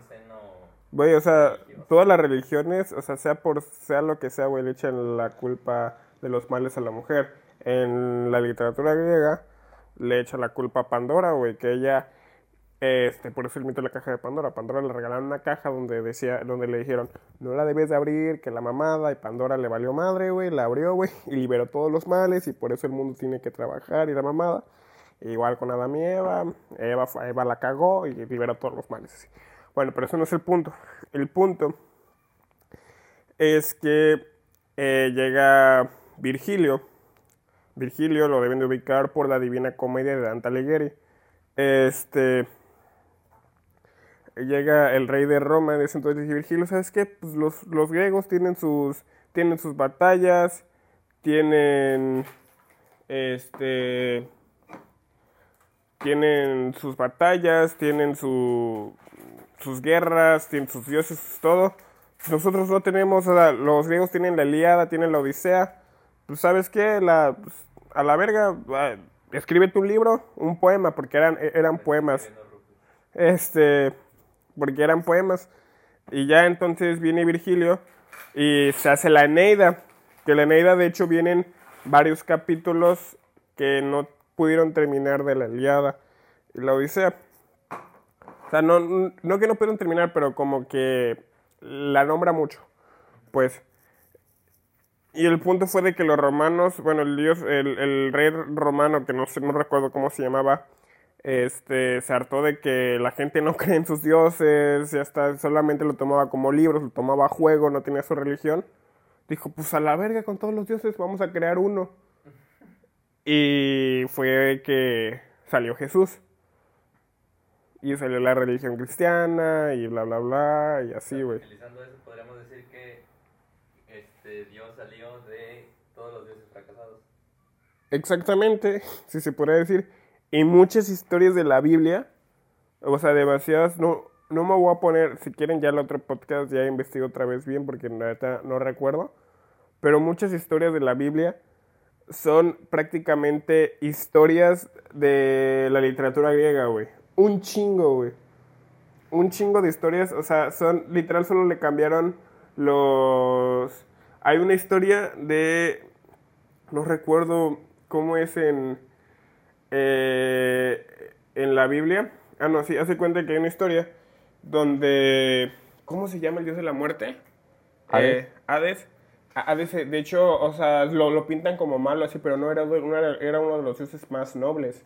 güey, o sea, todas las religiones, o sea, sea por, sea lo que sea, güey, le echan la culpa de los males a la mujer. En la literatura griega le echa la culpa a Pandora, güey, que ella, este, por eso el mito de la caja de Pandora. Pandora le regalaron una caja donde decía, donde le dijeron, no la debes de abrir, que la mamada, y Pandora le valió madre, güey, la abrió, güey, y liberó todos los males, y por eso el mundo tiene que trabajar y la mamada. Igual con Adán y Eva, Eva, Eva la cagó y liberó todos los males. Bueno, pero eso no es el punto. El punto es que eh, llega Virgilio. Virgilio lo deben de ubicar por la Divina Comedia de Dante Alighieri. Este llega el rey de Roma en ese entonces dice, Virgilio, ¿sabes qué? Pues los, los griegos tienen sus tienen sus batallas, tienen este tienen sus batallas, tienen su, sus guerras, tienen sus dioses, todo. Nosotros no tenemos, o sea, los griegos tienen la Ilíada, tienen la Odisea. Pues, ¿sabes qué? La, pues, a la verga, escríbete un libro, un poema, porque eran, eran poemas. Este, porque eran poemas. Y ya entonces viene Virgilio y se hace la Eneida. Que la Eneida, de hecho, vienen varios capítulos que no pudieron terminar de la Iliada y la Odisea. O sea, no, no que no pudieron terminar, pero como que la nombra mucho. Pues. Y el punto fue de que los romanos, bueno, el dios, el, el rey romano, que no sé, no recuerdo cómo se llamaba, este, se hartó de que la gente no <laughs> cree en sus dioses, y hasta solamente lo tomaba como libros, lo tomaba a juego, no tenía su religión. Dijo, pues a la verga con todos los dioses, vamos a crear uno. Y fue que salió Jesús. Y salió la religión cristiana y bla, bla, bla, y así, güey. Utilizando eso, podríamos decir que este, Dios salió de todos los dioses fracasados. Exactamente, si se podría decir. Y muchas historias de la Biblia, o sea, demasiadas, no, no me voy a poner, si quieren ya el otro podcast ya investigo otra vez bien porque neta no recuerdo, pero muchas historias de la Biblia son prácticamente historias de la literatura griega, güey. Un chingo, güey. Un chingo de historias, o sea, son, literal solo le cambiaron los... Hay una historia de... No recuerdo cómo es en... eh, en la Biblia. Ah, no, sí, hace cuenta que hay una historia donde... ¿Cómo se llama el dios de la muerte? Hades. Eh, Hades. A- Hades, eh, de hecho, o sea, lo, lo pintan como malo así, pero no era, era, uno de los dioses más nobles.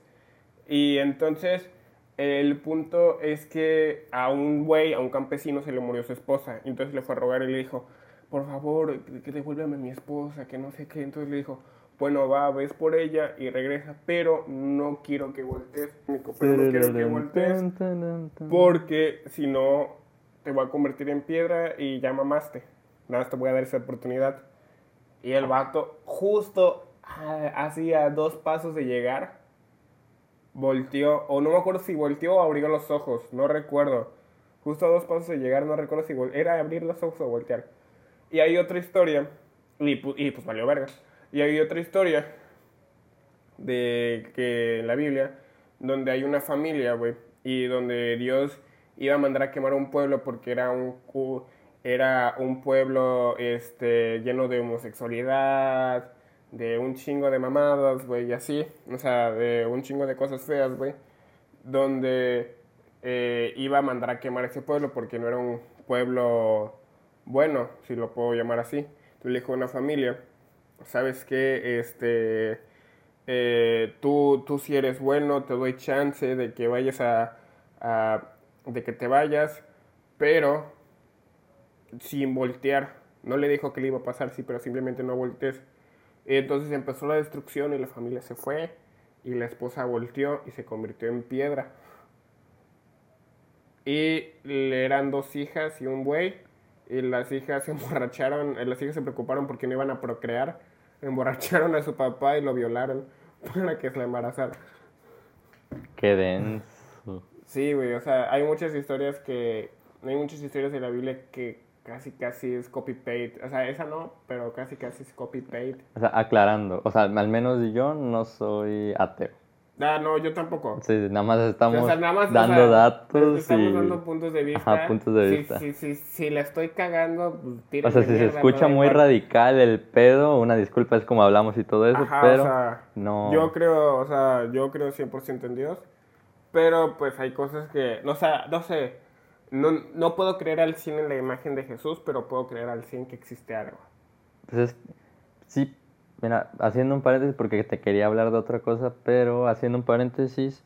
Y entonces, el punto es que a un güey, a un campesino, se le murió su esposa. Entonces le fue a rogar y le dijo, por favor, que, devuélveme a mi esposa, que no sé qué. Entonces le dijo, bueno, va, ves por ella y regresa, pero no quiero que voltees, Nico, pero no quiero que voltees porque si no te voy a convertir en piedra y ya mamaste. Nada, más te voy a dar esa oportunidad. Y el vato, justo ah, así a dos pasos de llegar, volteó, o no me acuerdo si volteó o abrió los ojos, no recuerdo. Justo a dos pasos de llegar, no recuerdo si era abrir los ojos o voltear. Y hay otra historia, y, pu- y pues valió verga. Y hay otra historia de que en la Biblia, donde hay una familia, güey, y donde Dios iba a mandar a quemar un pueblo porque era un era un pueblo este lleno de homosexualidad, de un chingo de mamadas, güey, y así, o sea, de un chingo de cosas feas, güey, donde eh, iba a mandar a quemar ese pueblo porque no era un pueblo bueno, si lo puedo llamar así. Entonces le dijo a una familia, ¿sabes qué? Este, eh, tú, tú si eres bueno, te doy chance de que vayas a, a- de que te vayas, pero sin voltear. No le dijo que le iba a pasar, sí, pero simplemente no voltees. Entonces empezó la destrucción y la familia se fue y la esposa volteó y se convirtió en piedra. Y le eran dos hijas y un güey. Y las hijas se <laughs> emborracharon, eh, las hijas se preocuparon porque no iban a procrear. Emborracharon a su papá y lo violaron <laughs> para que se la embarazara. Qué denso. Sí, güey, o sea, hay muchas historias que. Hay muchas historias de la Biblia que casi, casi es copy-paste. O sea, esa no, pero casi, casi es copy-paste. O sea, aclarando. O sea, al menos yo no soy ateo. Ah, no, yo tampoco. Sí, nada más estamos O sea, nada más, o dando sea, datos Estamos y... dando puntos de vista. Ajá, puntos de Si- vista. Si, si, si la estoy cagando, pues O sea, si se escucha muy igual. radical el pedo, una disculpa, es como hablamos y todo eso, Ajá, pero o sea, no... Yo creo, o sea, yo creo 100% en Dios, pero pues hay cosas que, no, o sea, no sé, no, no puedo creer al 100 en la imagen de Jesús, pero puedo creer al 100 que existe algo. Pues es- sí, mira, haciendo un paréntesis porque te quería hablar de otra cosa, pero haciendo un paréntesis,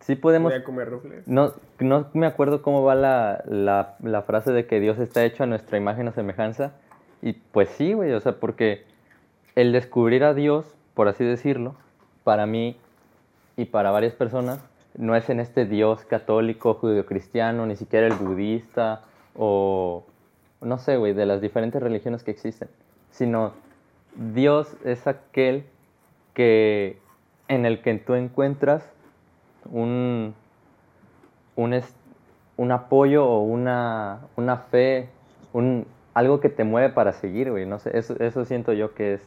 sí podemos... Voy a comer rufles. No, no me acuerdo cómo va la, la, la frase de que Dios está hecho a nuestra imagen o semejanza. Y pues sí, güey, o sea, porque el descubrir a Dios, por así decirlo, para mí y para varias personas, no es en este Dios católico, judeocristiano, ni siquiera el budista o no sé, güey, de las diferentes religiones que existen, sino Dios es aquel que en el que tú encuentras un, un, un apoyo o una, una fe, un, algo que te mueve para seguir, güey. No sé, eso, eso siento yo que es,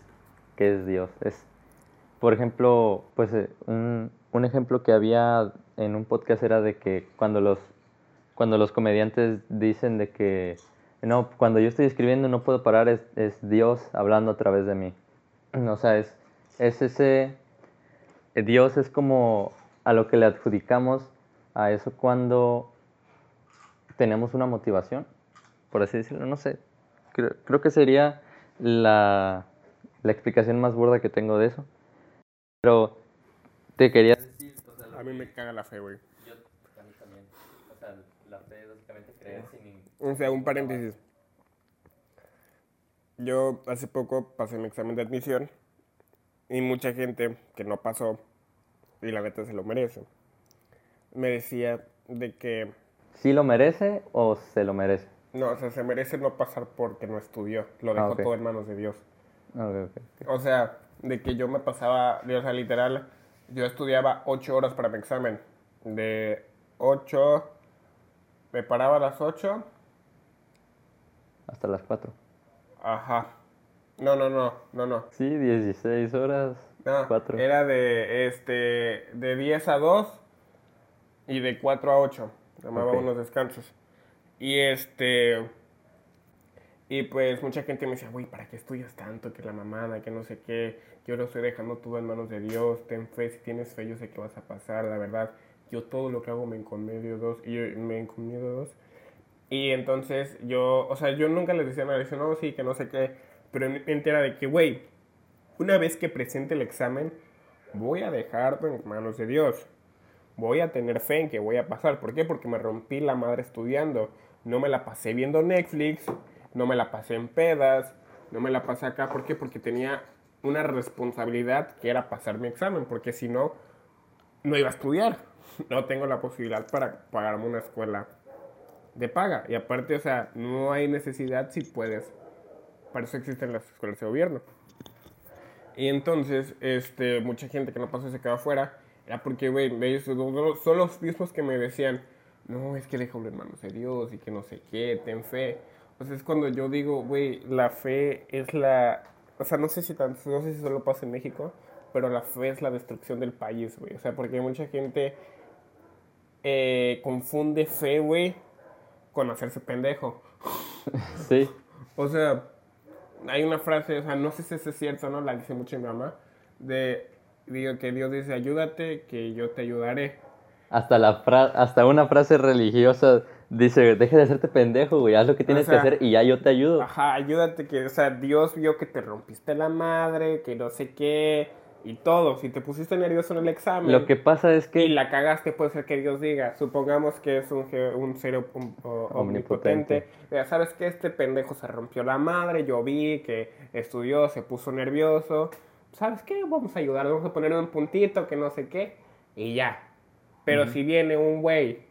que es Dios. Es, por ejemplo, pues eh, un, un ejemplo que había en un podcast era de que cuando los, cuando los comediantes dicen de que, no, cuando yo estoy escribiendo no puedo parar, es, Dios hablando a través de mí. <clears throat> O sea, es, es ese... eh, Dios es como a lo que le adjudicamos a eso cuando tenemos una motivación, por así decirlo, no sé. Creo, creo que sería la, la explicación más burda que tengo de eso. Pero te quería decir, o sea, lo A mí me caga la fe, güey. yo a mí también. O sea, la fe es básicamente creer sin O sea, un paréntesis. Yo hace poco pasé mi examen de admisión y mucha gente que no pasó, y la neta se lo merece, me decía de que, ¿Sí lo merece o se lo merece? no, o sea, se merece no pasar porque no estudió, lo dejó Ah, ok. todo en manos de Dios. Ah, ok, ok. O sea, de que yo me pasaba, o sea, literal, yo estudiaba ocho horas para mi examen. De 8, me paraba a las 8, Hasta las 4. ajá. No, no, no, no, no. Sí, 16 horas. No, 4. era de, este, de 10 a 2 y de 4 a 8. Tomaba Ok. unos descansos. Y este... Y pues mucha gente me decía, güey, ¿para qué estudias tanto? Que la mamada, que no sé qué. Yo lo estoy dejando todo en manos de Dios. Ten fe, si tienes fe, yo sé que vas a pasar, la verdad. Yo todo lo que hago me encomiendo Dios. Y yo me encomiendo Dios. Y entonces yo, o sea, yo nunca les decía nada. Les no, sí, que no sé qué. Pero en mi mente era de que, güey, una vez que presente el examen, voy a dejarlo en manos de Dios. Voy a tener fe en que voy a pasar. ¿Por qué? Porque me rompí la madre estudiando. No me la pasé viendo Netflix, no me la pasé en pedas, no me la pasé acá. ¿Por qué? Porque tenía una responsabilidad que era pasar mi examen. Porque si no, no iba a estudiar. <laughs> No tengo la posibilidad para pagarme una escuela de paga. Y aparte, o sea, no hay necesidad si puedes. Para eso existen las escuelas de gobierno. Y entonces, este, mucha gente que no pasó se quedó afuera. Era porque, güey, ellos son los mismos que me decían, no, es que déjalo en manos de Dios y que no sé qué, ten fe. Sea, es cuando yo digo, güey, la fe es la... O sea, no sé si tan, no sé si solo pasa en México, pero la fe es la destrucción del país, güey. O sea, porque mucha gente eh, confunde fe, güey, con hacerse pendejo. <laughs> Sí. O sea, hay una frase, o sea, no sé si eso es cierto no, la dice mucho mi mamá, de digo, que Dios dice, ayúdate, que yo te ayudaré. Hasta, la fra- hasta una frase religiosa dice, deje de hacerte pendejo, güey, haz lo que tienes sea, que hacer y ya yo te ayudo. Ajá, ayúdate, que, o sea, Dios vio que te rompiste la madre, que no sé qué, y todo. Si te pusiste nervioso en el examen Lo que pasa es y que... la cagaste, puede ser que Dios diga, supongamos que es un, un ser omnipotente. Diga, ¿sabes qué? Este pendejo se rompió la madre, yo vi que estudió, se puso nervioso. ¿Sabes qué? Vamos a ayudar, vamos a poner un puntito, que no sé qué, y ya. Pero si viene un güey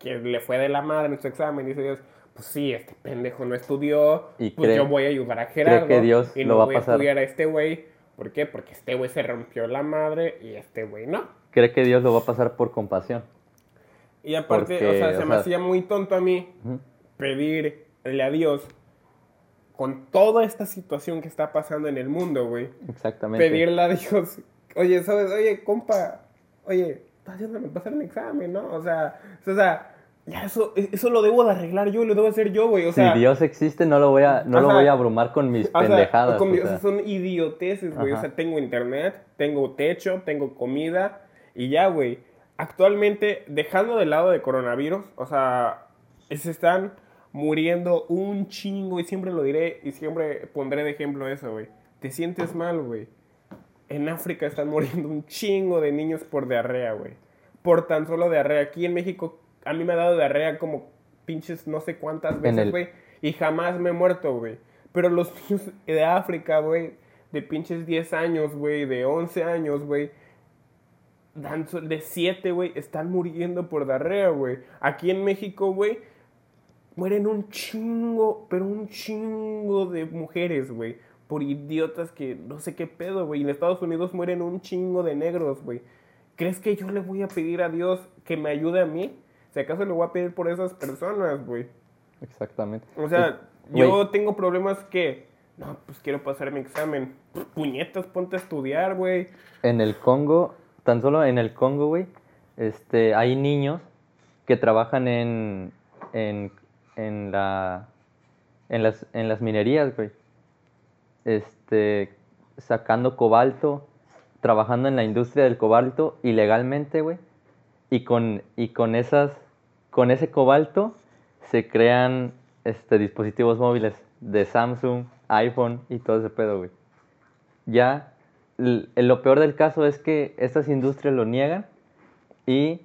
que le fue de la madre en su examen y dice Dios, pues sí, este pendejo no estudió, Y pues cree- yo voy a ayudar a Gerardo que Dios y lo no va a voy pasar. a estudiar a este güey. ¿Por qué? Porque este güey se rompió la madre y este güey no. Cree que Dios lo va a pasar por compasión. Y aparte, Porque, o sea, se me hacía muy tonto a mí pedirle a Dios con toda esta situación que está pasando en el mundo, güey. Exactamente. Pedirle a Dios, oye, ¿sabes? Oye, compa, oye, estás haciéndome pasar un examen, ¿no? O sea, o sea, ya eso, eso lo debo de arreglar yo, lo debo hacer yo, güey. O sea, si Dios existe, no lo voy a, no o lo sea, voy a abrumar con mis o sea, pendejadas. con o mi- sea. o sea, son idioteces, güey. O sea, tengo internet, tengo techo, tengo comida y ya, güey. Actualmente, dejando de lado de coronavirus, o sea, se están muriendo un chingo y siempre lo diré y siempre pondré de ejemplo eso, güey. Te sientes mal, güey. En África están muriendo un chingo de niños por diarrea, güey. Por tan solo diarrea. Aquí en México, a mí me ha dado diarrea como pinches no sé cuántas veces, el- güey. Y jamás me he muerto, güey. Pero los <laughs> niños de África, güey, de pinches 10 años, güey, de 11 años, güey, de 7, güey, están muriendo por diarrea, güey. Aquí en México, güey, mueren un chingo, pero un chingo de mujeres, güey. Por idiotas que no sé qué pedo, güey. En Estados Unidos mueren un chingo de negros, güey. ¿Crees que yo le voy a pedir a Dios que me ayude a mí? Si acaso le voy a pedir por esas personas, güey. Exactamente. O sea, yo tengo problemas que... No, pues quiero pasar mi examen. Puñetas, ponte a estudiar, güey. En el Congo, tan solo en el Congo, güey, este, hay niños que trabajan en, en, en, la, en, las, en las minerías, güey. Este, sacando cobalto, trabajando en la industria del cobalto ilegalmente, güey. Y con, y con esas, con ese cobalto se crean este, dispositivos móviles de Samsung, iPhone y todo ese pedo, güey. Ya, lo peor del caso es que estas industrias lo niegan y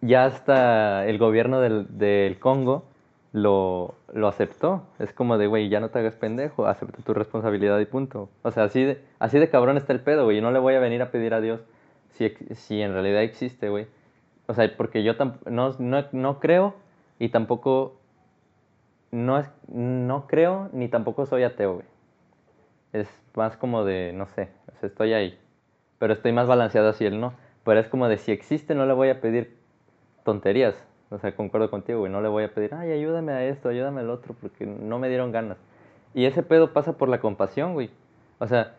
ya hasta el gobierno del, del Congo lo, lo aceptó. Es como de, güey, ya no te hagas pendejo, acepta tu responsabilidad y punto. O sea, así de, así de cabrón está el pedo, güey. No le voy a venir a pedir a Dios si, si en realidad existe, güey. O sea, porque yo no, no, no creo y tampoco no, no creo ni tampoco soy ateo, güey. Es más como de, no sé, o sea, estoy ahí. Pero estoy más balanceado hacia el no. Pero es como de, si existe, no le voy a pedir tonterías. O sea, concuerdo contigo, güey. No le voy a pedir, ay, ayúdame a esto, ayúdame al otro, porque no me dieron ganas. Y ese pedo pasa por la compasión, güey. O sea,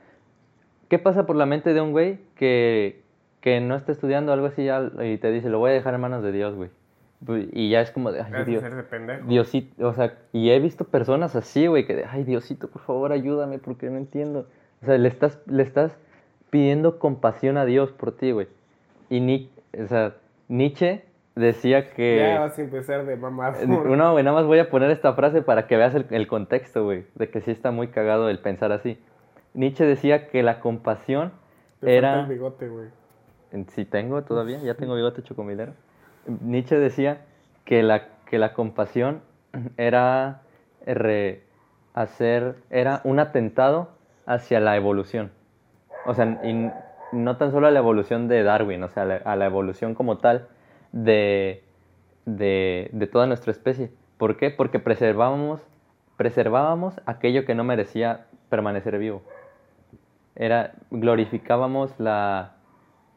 ¿qué pasa por la mente de un güey que, que no está estudiando algo así ya, y te dice, lo voy a dejar en manos de Dios, güey? Pues, Y ya es como de, ay, Dios. Diosito, o sea, y he visto personas así, güey, que de, ay, Diosito, por favor, ayúdame porque no entiendo. O sea, le estás, le estás pidiendo compasión a Dios por ti, güey. Y Ni- o sea, Nietzsche decía que... Ya vas a empezar de mamá. No, güey, nada más voy a poner esta frase para que veas el, el contexto, güey, de que sí está muy cagado el pensar así. Nietzsche decía que la compasión era... el bigote, güey. Si tengo todavía, ya tengo <laughs> bigote chocomilero. Nietzsche decía que la, que la compasión <clears throat> era re- hacer, era un atentado hacia la evolución. O sea, y no tan solo a la evolución de Darwin, o sea, a la, a la evolución como tal de, de, de toda nuestra especie. ¿Por qué? Porque preservábamos, preservábamos aquello que no merecía permanecer vivo. Era, glorificábamos la,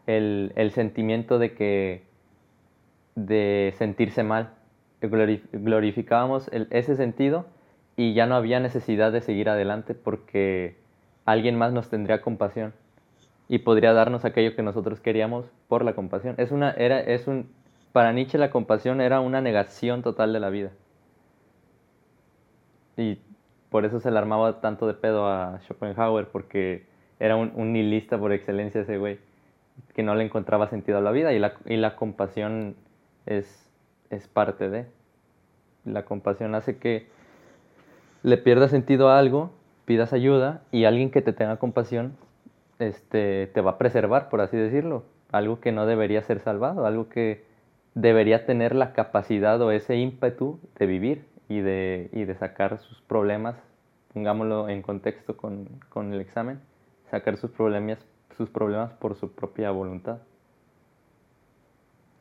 el, el sentimiento de que de sentirse mal. Glori- Glorificábamos ese sentido y ya no había necesidad de seguir adelante porque alguien más nos tendría compasión y podría darnos aquello que nosotros queríamos por la compasión. Es una, era, es un, para Nietzsche la compasión era una negación total de la vida. Y por eso se le armaba tanto de pedo a Schopenhauer, porque era un, nihilista por excelencia ese güey, que no le encontraba sentido a la vida y la, y la compasión es, es parte de. La compasión hace que le pierdas sentido a algo, pidas ayuda y alguien que te tenga compasión este, te va a preservar, por así decirlo. Algo que no debería ser salvado, algo que debería tener la capacidad o ese ímpetu de vivir y de, y de sacar sus problemas, pongámoslo en contexto con, con el examen, sacar sus problemas, sus problemas por su propia voluntad.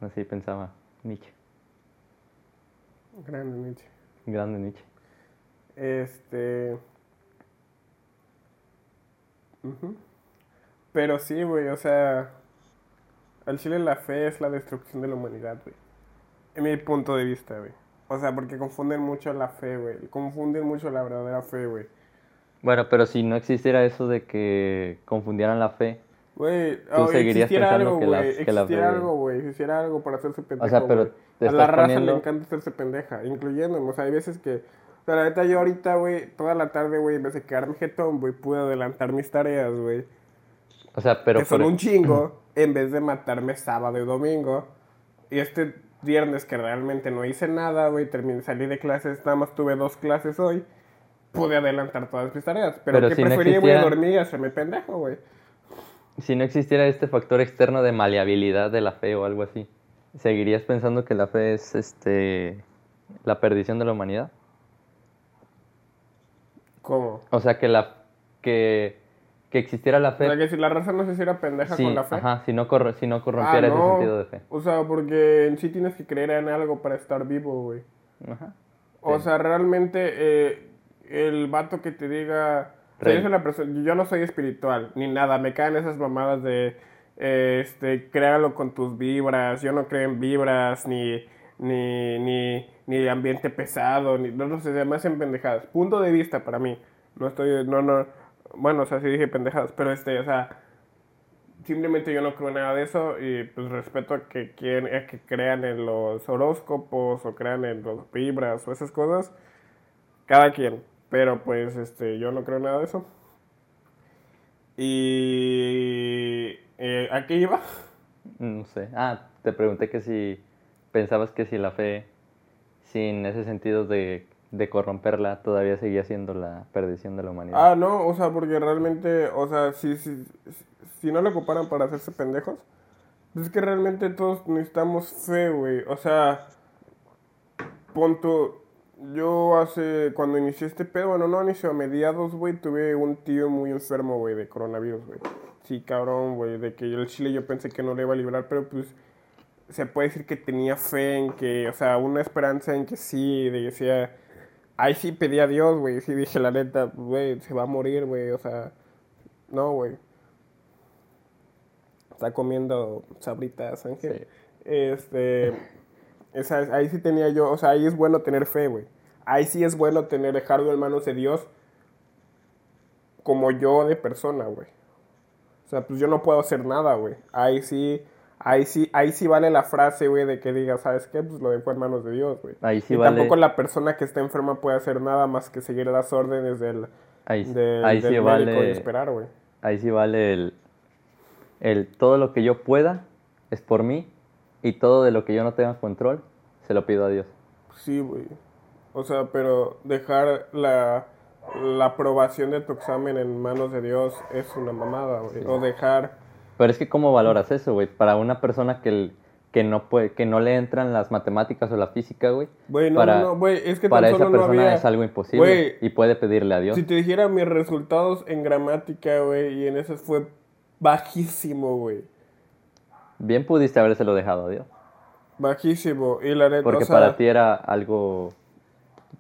Así pensaba Nietzsche, Grande Nietzsche. grande Nietzsche. Este. Pero sí, güey, o sea. Al chile la fe es la destrucción de la humanidad, güey. En mi punto de vista, güey. O sea, porque confunden mucho la fe, güey. Confunden mucho la verdadera fe, güey. Bueno, pero si no existiera eso de que confundieran la fe, Güey, Tú oh, seguirías existiera pensando algo, que la- que la Existiera fe- algo, güey. Existiera algo para hacerse pendejo, sea, pero te A la raza poniendo- le encanta hacerse pendeja, incluyéndome. O sea, hay veces que... O sea, la neta, yo ahorita, güey, toda la tarde, güey, en vez de quedarme jetón, güey, pude adelantar mis tareas, güey. O sea, pero que son un chingo, en vez de matarme sábado y domingo. Y este viernes que realmente no hice nada, güey, terminé, salí de clases, nada más tuve dos clases hoy, pude adelantar todas mis tareas. Pero, Pero que si no prefería, güey, existiera- dormir y hacerme pendejo, güey. si no existiera este factor externo de maleabilidad de la fe o algo así, ¿seguirías pensando que la fe es este la perdición de la humanidad? ¿Cómo? O sea, que la que, que existiera la O sea, fe que si la raza no se hiciera pendeja si, con la fe. ajá, si no corro- si no corrompiera Ah, ese no. sentido de fe. O sea, porque en sí tienes que creer en algo para estar vivo, güey. Ajá. O Sí. sea, realmente eh, el vato que te diga... una persona, yo no soy espiritual, ni nada. Me caen esas mamadas de... eh, este, créalo con tus vibras. Yo no creo en vibras, ni... Ni, ni, ni ambiente pesado, ni... No, no sé, se me hacen pendejadas. Punto de vista para mí. No estoy... No, no... Bueno, o sea, sí dije pendejadas, pero este, o sea... Simplemente yo no creo nada de eso y pues respeto a que, quien, a que crean en los horóscopos o crean en los vibras o esas cosas. Cada quien. Pero pues este, yo no creo nada de eso. Y... eh, ¿A qué iba? No sé. Ah, te pregunté que si pensabas que si la fe sin ese sentido de de corromperla todavía seguía siendo la perdición de la humanidad. Ah, no, o sea, porque realmente, o sea, si, si, si no lo ocuparan para hacerse pendejos, pues es que realmente todos necesitamos fe, güey. O sea, punto, yo hace, cuando inicié este pedo, bueno, no inició a mediados, güey, tuve un tío muy enfermo, güey, de coronavirus, güey. Sí, cabrón, güey, de que el chile yo pensé que no le iba a librar, pero pues se puede decir que tenía fe en que, o sea, una esperanza en que sí, de que decía, ahí sí pedí a Dios, güey, sí dije la neta, güey, se va a morir, güey, o sea, no, güey. Está comiendo sabritas, Ángel. Este, esa, ahí sí tenía yo, o sea, ahí es bueno tener fe, güey. Ahí sí es bueno tener, dejarlo en manos de Dios como yo de persona, güey. O sea, pues yo no puedo hacer nada, güey. Ahí sí, ahí sí, ahí sí vale la frase, güey, de que diga, ¿sabes qué? Pues lo dejo en manos de Dios, güey. Ahí sí y vale. tampoco la persona que está enferma puede hacer nada más que seguir las órdenes del, Ahí, del, ahí del sí médico vale. y esperar, güey. Ahí sí vale el, el todo lo que yo pueda es por mí y todo de lo que yo no tenga control se lo pido a Dios. Sí, güey. O sea, pero dejar la, la aprobación de tu examen en manos de Dios es una mamada, güey. O dejar... Pero es que cómo valoras eso, güey? Para una persona que, el- que no puede, que no le entran las matemáticas o la física, güey. Güey, no, para, no, no, güey, es que tan para esa no persona había- es algo imposible Güey, y puede pedirle a Dios. Si te dijera mis resultados en gramática, güey, y en eso fue bajísimo, güey. Bien pudiste habérselo dejado a Dios. Bajísimo. Y la neta, Porque o sea, para ti era algo,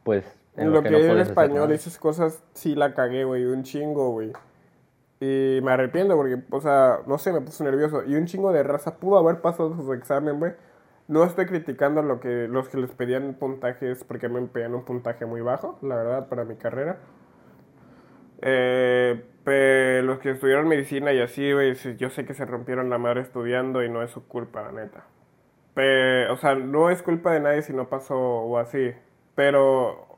pues, en lo que, no es el español esas cosas sí la cagué, güey, un chingo, güey. Y me arrepiento porque, o sea, no sé, me puse nervioso. Y un chingo de raza pudo haber pasado su examen, güey. No estoy criticando lo que, los que les pedían puntajes porque me pedían un puntaje muy bajo, la verdad, para mi carrera. Eh, pero los que estudiaron medicina y así, güey, yo sé que se rompieron la madre estudiando y no es su culpa, la neta. O sea, no es culpa de nadie si no pasó o así. Pero,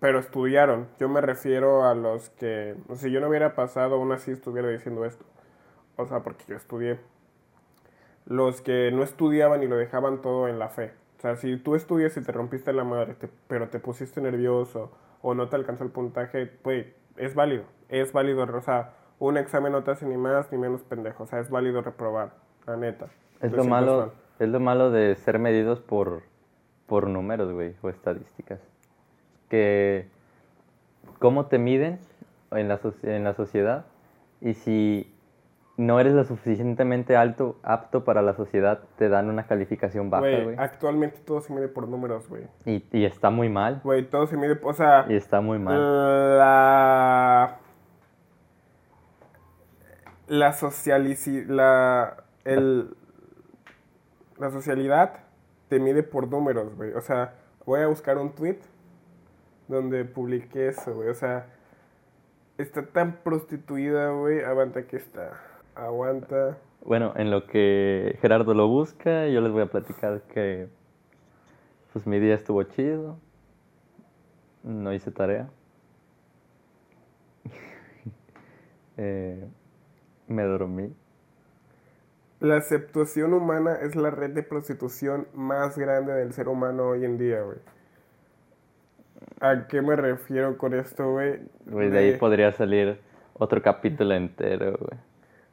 pero estudiaron. Yo me refiero a los que, o sea, si yo no hubiera pasado, aún así estuviera diciendo esto. O sea, porque yo estudié. Los que no estudiaban y lo dejaban todo en la fe. O sea, si tú estudias y te rompiste la madre, te- pero te pusiste nervioso o no te alcanzó el puntaje, pues es válido. Es válido, o sea, un examen no te hace ni más ni menos pendejo. O sea, es válido reprobar, la neta. Es lo malo, mal. es lo malo de ser medidos por, por números, güey, o estadísticas. Que cómo te miden en la, en la sociedad y si no eres lo suficientemente alto, apto para la sociedad, te dan una calificación baja, Güey, actualmente todo se mide por números, güey. Y, y está muy mal. Güey, todo se mide, o sea, Y está muy mal. la la socialici la el la socialidad te mide por números, güey. O sea, voy a buscar un tweet donde publiqué eso, güey. O sea, está tan prostituida, güey. Aguanta que está. Aguanta. Bueno, en lo que Gerardo lo busca, yo les voy a platicar que pues mi día estuvo chido. No hice tarea. <laughs> Eh, me dormí. La aceptación humana es la red de prostitución más grande del ser humano hoy en día, güey. ¿A qué me refiero con esto, güey? Güey, de ahí podría salir otro capítulo entero, güey.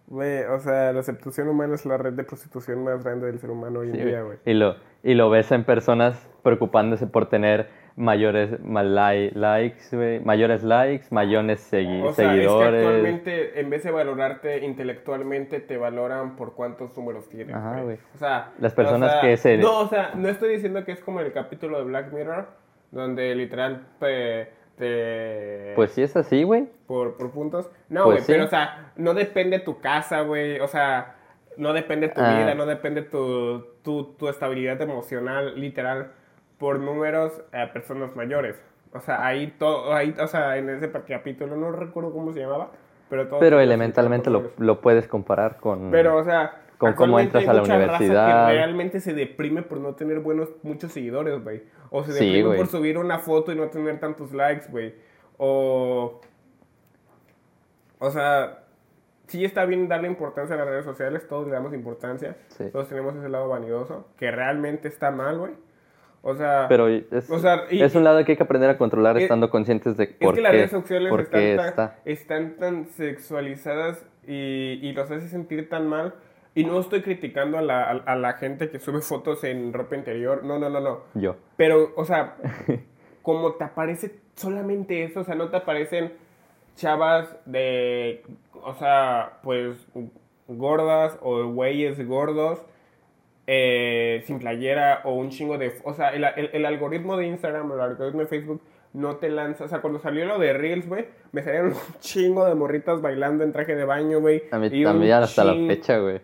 Güey, o sea, la aceptación humana es la red de prostitución más grande del ser humano hoy Sí, en día, güey. Y lo, y lo ves en personas preocupándose por tener mayores ma- li- likes, güey, mayores likes, mayores segui- O sea, es que seguidores. actualmente, en vez de valorarte intelectualmente, te valoran por cuántos números tienes, Ajá, güey. O sea... Las personas o sea, que se- No, o sea, no estoy diciendo que es como el capítulo de Black Mirror, donde literal te... te- Pues sí es así, güey. por, por puntos. No, Pues güey, sí. pero o sea, no depende tu casa, güey. O sea, no depende tu Ah. vida, no depende tu, tu, tu estabilidad emocional, literal, por números a personas mayores. O sea, ahí todo, ahí, o sea, en ese capítulo, no recuerdo cómo se llamaba, pero todo. Pero elementalmente lo, lo puedes comparar con... Pero, o sea, con cómo entras hay a la mucha raza universidad. que realmente se deprime por no tener buenos, muchos seguidores, güey. O se deprime por subir una foto y no tener tantos likes, güey. O. O sea, sí está bien darle importancia a las redes sociales, todos le damos importancia. Sí. Todos tenemos ese lado vanidoso, que realmente está mal, güey. O sea, Pero es, o sea, y- es un lado que hay que aprender a controlar Es- estando conscientes de es por que qué, las redes sociales tan, están tan sexualizadas y, y los hace sentir tan mal. Y no estoy criticando a la, a, a la gente que sube fotos en ropa interior. No, no, no, no. Yo. Pero, o sea, <laughs> como te aparece solamente eso, o sea, no te aparecen chavas de, o sea, pues gordas o güeyes gordos eh, sin playera o un chingo de... O sea, el, el- el algoritmo de Instagram o el algoritmo de Facebook no te lanza... O sea, cuando salió lo de Reels, güey, me salieron <laughs> un chingo de morritas bailando en traje de baño, güey. A mí también hasta la fecha, güey.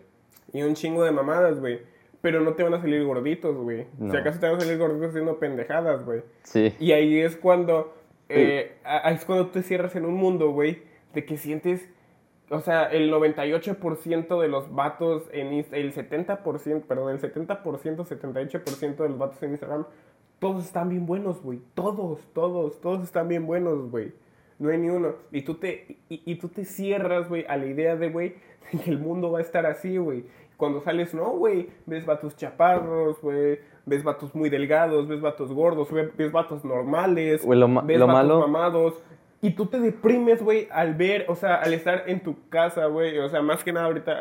Y un chingo de mamadas, güey. Pero no te van a salir gorditos, güey. No. Si acaso te van a salir gorditos haciendo pendejadas, güey. Sí. Y ahí es cuando. eh, es cuando te cierras en un mundo, güey. De que sientes. O sea, el 98% de los vatos en Inst- el 70%, perdón, el 70%, 78% de los vatos en Instagram, todos están bien buenos, güey. Todos, todos, todos están bien buenos, güey. No hay ni uno. Y tú te, y, y tú te cierras, güey, a la idea de, güey, que el mundo va a estar así, güey. Cuando sales, no, güey, ves vatos chaparros, güey, ves vatos muy delgados, ves vatos gordos, ve- ves vatos normales, lo ves lo vatos malo- mamados. Y tú te deprimes, güey, al ver, o sea, al estar en tu casa, güey, o sea, más que nada ahorita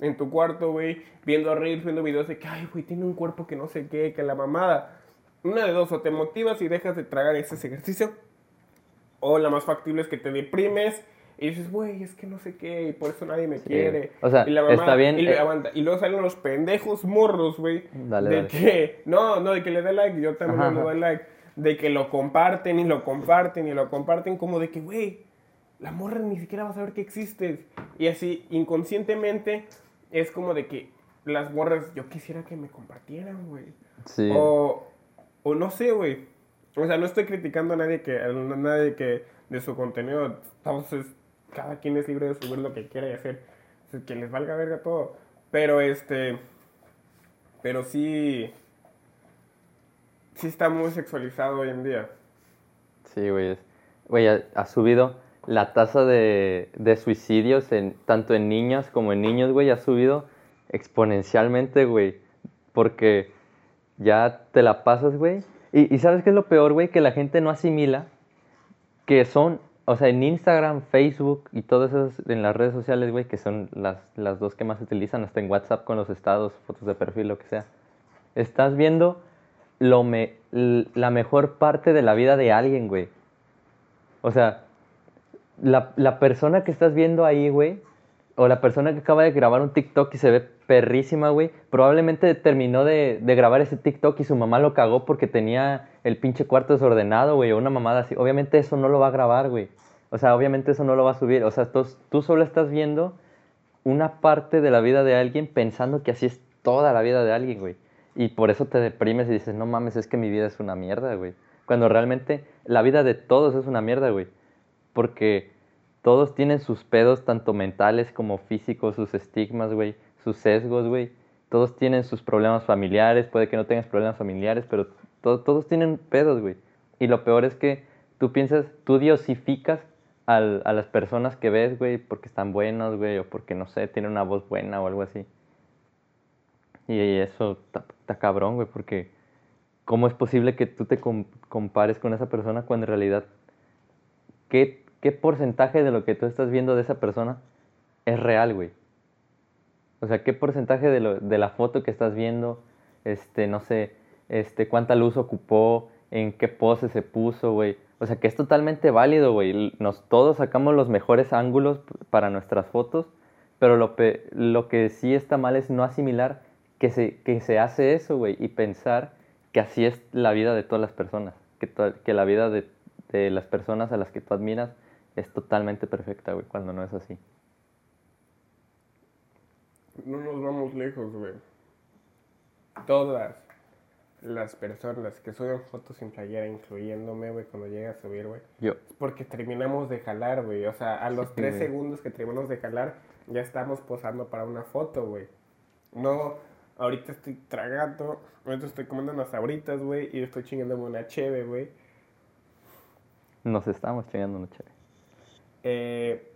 en tu cuarto, güey, viendo reels, viendo videos de que, ay, güey, tiene un cuerpo que no sé qué, que la mamada. Una de dos, o te motivas y dejas de tragar ese ejercicio, o la más factible es que te deprimes y dices, güey, es que no sé qué, y por eso nadie me quiere. O sea, y la mamá- está bien, Y, eh, aguanta, y luego salen los pendejos morros, güey. Dale, de dale. que, no, no, de que le dé like, yo también Ajá, le ajá. doy like. De que lo comparten y lo comparten y lo comparten, como de que, güey, la morra ni siquiera va a saber que existes. Y así, inconscientemente, es como de que las morras, yo quisiera que me compartieran, güey. Sí. O, o no sé, güey. O sea, no estoy criticando a nadie que, a nadie que de su contenido. Entonces, cada quien es libre de subir lo que quiera y hacer. Que les valga verga todo. Pero este. Pero sí. Sí está muy sexualizado hoy en día. Sí, güey. Güey, ha, subido la tasa de, de suicidios tanto en niñas como en niños, güey, ha subido exponencialmente, güey. Porque ya te la pasas, güey. Y, ¿sabes qué es lo peor, güey? Que la gente no asimila que son, o sea, en Instagram, Facebook y todas esas, en las redes sociales, güey, que son las, las dos que más utilizan, hasta en WhatsApp con los estados, fotos de perfil, lo que sea. Estás viendo lo me- la mejor parte de la vida de alguien, güey. O sea, la, la persona que estás viendo ahí, güey, o la persona que acaba de grabar un TikTok y se ve perrísima, güey, probablemente terminó de, de grabar ese TikTok y su mamá lo cagó porque tenía el pinche cuarto desordenado, güey, o una mamada así. Obviamente eso no lo va a grabar, güey. O sea, obviamente eso no lo va a subir. O sea, tú, tú solo estás viendo una parte de la vida de alguien pensando que así es toda la vida de alguien, güey. Y por eso te deprimes y dices, no mames, es que mi vida es una mierda, güey. Cuando realmente la vida de todos es una mierda, güey. Porque todos tienen sus pedos, tanto mentales como físicos, sus estigmas, güey, sus sesgos, güey. Todos tienen sus problemas familiares, puede que no tengas problemas familiares, pero to- todos tienen pedos, güey. Y lo peor es que tú piensas, tú diosificas a las personas que ves, güey, porque están buenos, güey, o porque, no sé, tienen una voz buena o algo así. Y eso está cabrón, güey, porque ¿cómo es posible que tú te com- compares con esa persona cuando en realidad, ¿qué, qué porcentaje de lo que tú estás viendo de esa persona es real, güey? O sea, ¿qué porcentaje de, lo- de la foto que estás viendo, este, no sé, este, cuánta luz ocupó, en qué pose se puso, güey? O sea, que es totalmente válido, güey. Nos todos sacamos los mejores ángulos para nuestras fotos, pero lo, pe- lo que sí está mal es no asimilar que se, que se hace eso, güey, y pensar que así es la vida de todas las personas, que, que la vida de, de las personas a las que tú admiras es totalmente perfecta, güey, cuando no es así. No nos vamos lejos, güey. Todas las personas que suben fotos sin playera, incluyéndome, güey, cuando llega a subir, güey. Yo, Es porque terminamos de jalar, güey. O sea, a los Sí, tres güey. segundos que terminamos de jalar, ya estamos posando para una foto, güey. No, ahorita estoy tragando, ahorita estoy comiendo unas sabritas, güey, y estoy chingándome una cheve, güey. nos estamos chingando una chévere. Eh,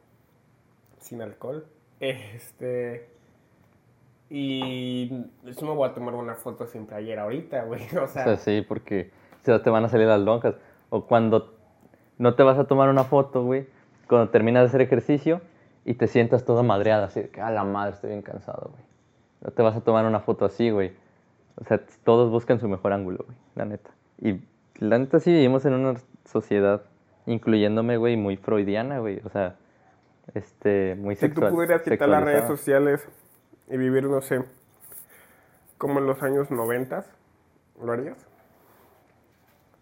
sin alcohol. <laughs> Este. Y eso me voy a tomar una foto sin playera ahorita, güey. <laughs> O O sea, sí, porque si no te van a salir las lonjas. O cuando no te vas a tomar una foto, güey, cuando terminas de hacer ejercicio y te sientas toda madreada, así que, a la madre, estoy bien cansado, güey. No te vas a tomar una foto así, güey. O sea, todos buscan su mejor ángulo, güey, la neta. Y la neta sí vivimos en una sociedad, incluyéndome, güey, muy freudiana, güey. O sea, este, muy si tú sexual. pudieras quitar las redes sociales y vivir, no sé, como en los años noventas, ¿lo harías?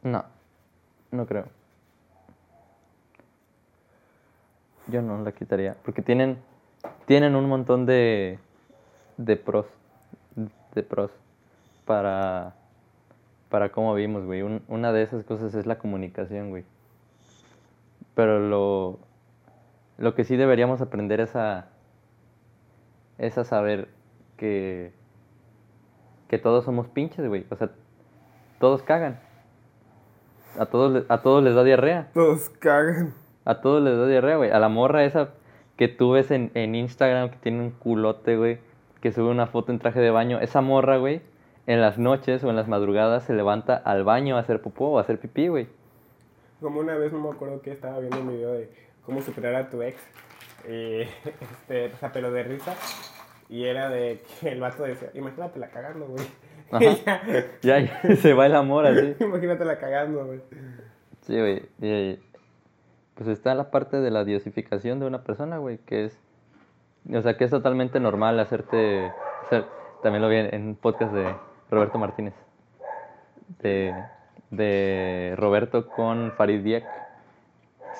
No, no creo. Yo no la quitaría, porque tienen, tienen un montón de, de pros, de pros para, para cómo vivimos, güey. Un- una de esas cosas es la comunicación, güey. Pero lo, lo que sí deberíamos aprender es a, es a saber que, que todos somos pinches, güey. O sea, todos cagan. A todos, a todos les da diarrea. Todos cagan. A todos les da diarrea, güey. A la morra esa que tú ves en, en Instagram que tiene un culote, güey, que sube una foto en traje de baño. Esa morra, güey, en las noches o en las madrugadas se levanta al baño a hacer popó o a hacer pipí, güey. Como una vez no me acuerdo que estaba viendo un video de cómo superar a tu ex, eh, <laughs> este, o sea, pero de risa, y era de que el vato decía, imagínatela cagando, güey. <laughs> <laughs> Ya, Ya, se va el amor así. imagínatela cagando, güey. Sí, güey. y, Pues está la parte de la diosificación de una persona, güey, que es... O sea, que es totalmente normal hacerte... hacer- también lo vi en un podcast de Roberto Martínez. De, de Roberto con Farid Diek.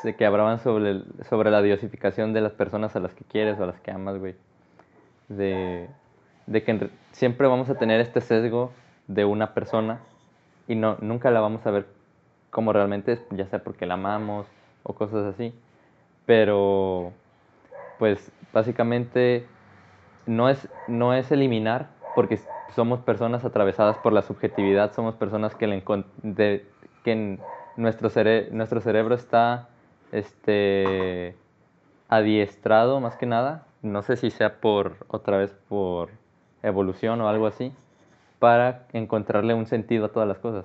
De Que hablaban sobre, el- sobre la diosificación de las personas a las que quieres o a las que amas, güey. De, de que siempre vamos a tener este sesgo de una persona y no, nunca la vamos a ver como realmente es, ya sea porque la amamos o cosas así. Pero, pues, básicamente no es, no es eliminar, porque somos personas atravesadas por la subjetividad, somos personas que, le de- que en nuestro, cere- nuestro cerebro está este, adiestrado más que nada, no sé si sea por, otra vez, por evolución o algo así, para encontrarle un sentido a todas las cosas.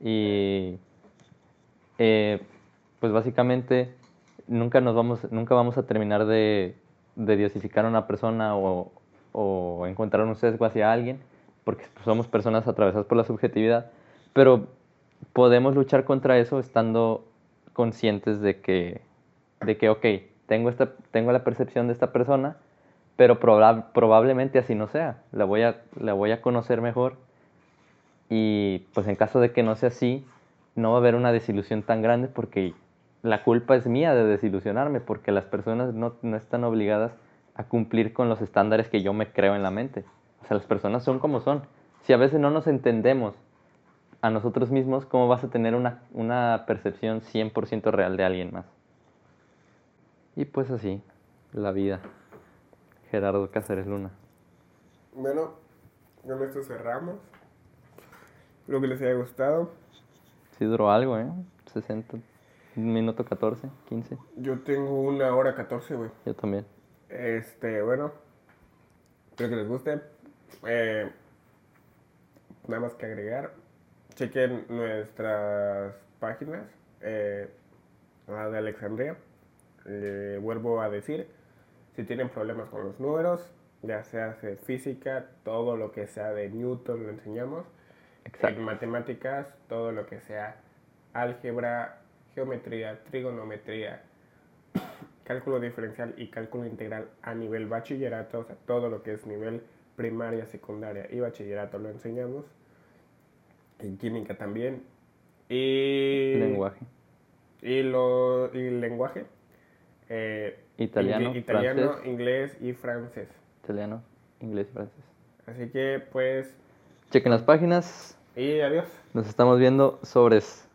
Y eh, pues básicamente nunca nos vamos, nunca vamos a terminar de, de diosificar a una persona o, o encontrar un sesgo hacia alguien, porque somos personas atravesadas por la subjetividad, pero podemos luchar contra eso estando conscientes de que, de que ok, tengo, esta, tengo la percepción de esta persona, pero proba- probablemente así no sea. La voy, a, la voy a conocer mejor y pues en caso de que no sea así, no va a haber una desilusión tan grande porque la culpa es mía de desilusionarme, porque las personas no, no están obligadas a cumplir con los estándares que yo me creo en la mente. O sea, las personas son como son. Si a veces no nos entendemos a nosotros mismos, ¿cómo vas a tener una, una percepción 100% real de alguien más? Y pues así, la vida. Gerardo Cáceres Luna. Bueno, con esto cerramos. Espero que les haya gustado. Sí duró algo, ¿eh? 60, un minuto 14, 15. Yo tengo una hora 14, güey. Yo también. Este, bueno, espero que les guste. Eh, nada más que agregar. Chequen nuestras páginas. eh, la de Alexandria. Le vuelvo a decir, si tienen problemas con los números, ya sea de física, todo lo que sea de Newton lo enseñamos. Exacto. En matemáticas, todo lo que sea álgebra, geometría, trigonometría, <coughs> cálculo diferencial y cálculo integral a nivel bachillerato, o sea, todo lo que es nivel primaria, secundaria y bachillerato lo enseñamos. En química también. Y Lenguaje. Y, lo, y lenguaje. eh, Italiano, ingl- italiano, francés. inglés y francés. Italiano, inglés, francés. Así que pues, Chequen las páginas. y adiós. Nos estamos viendo sobres.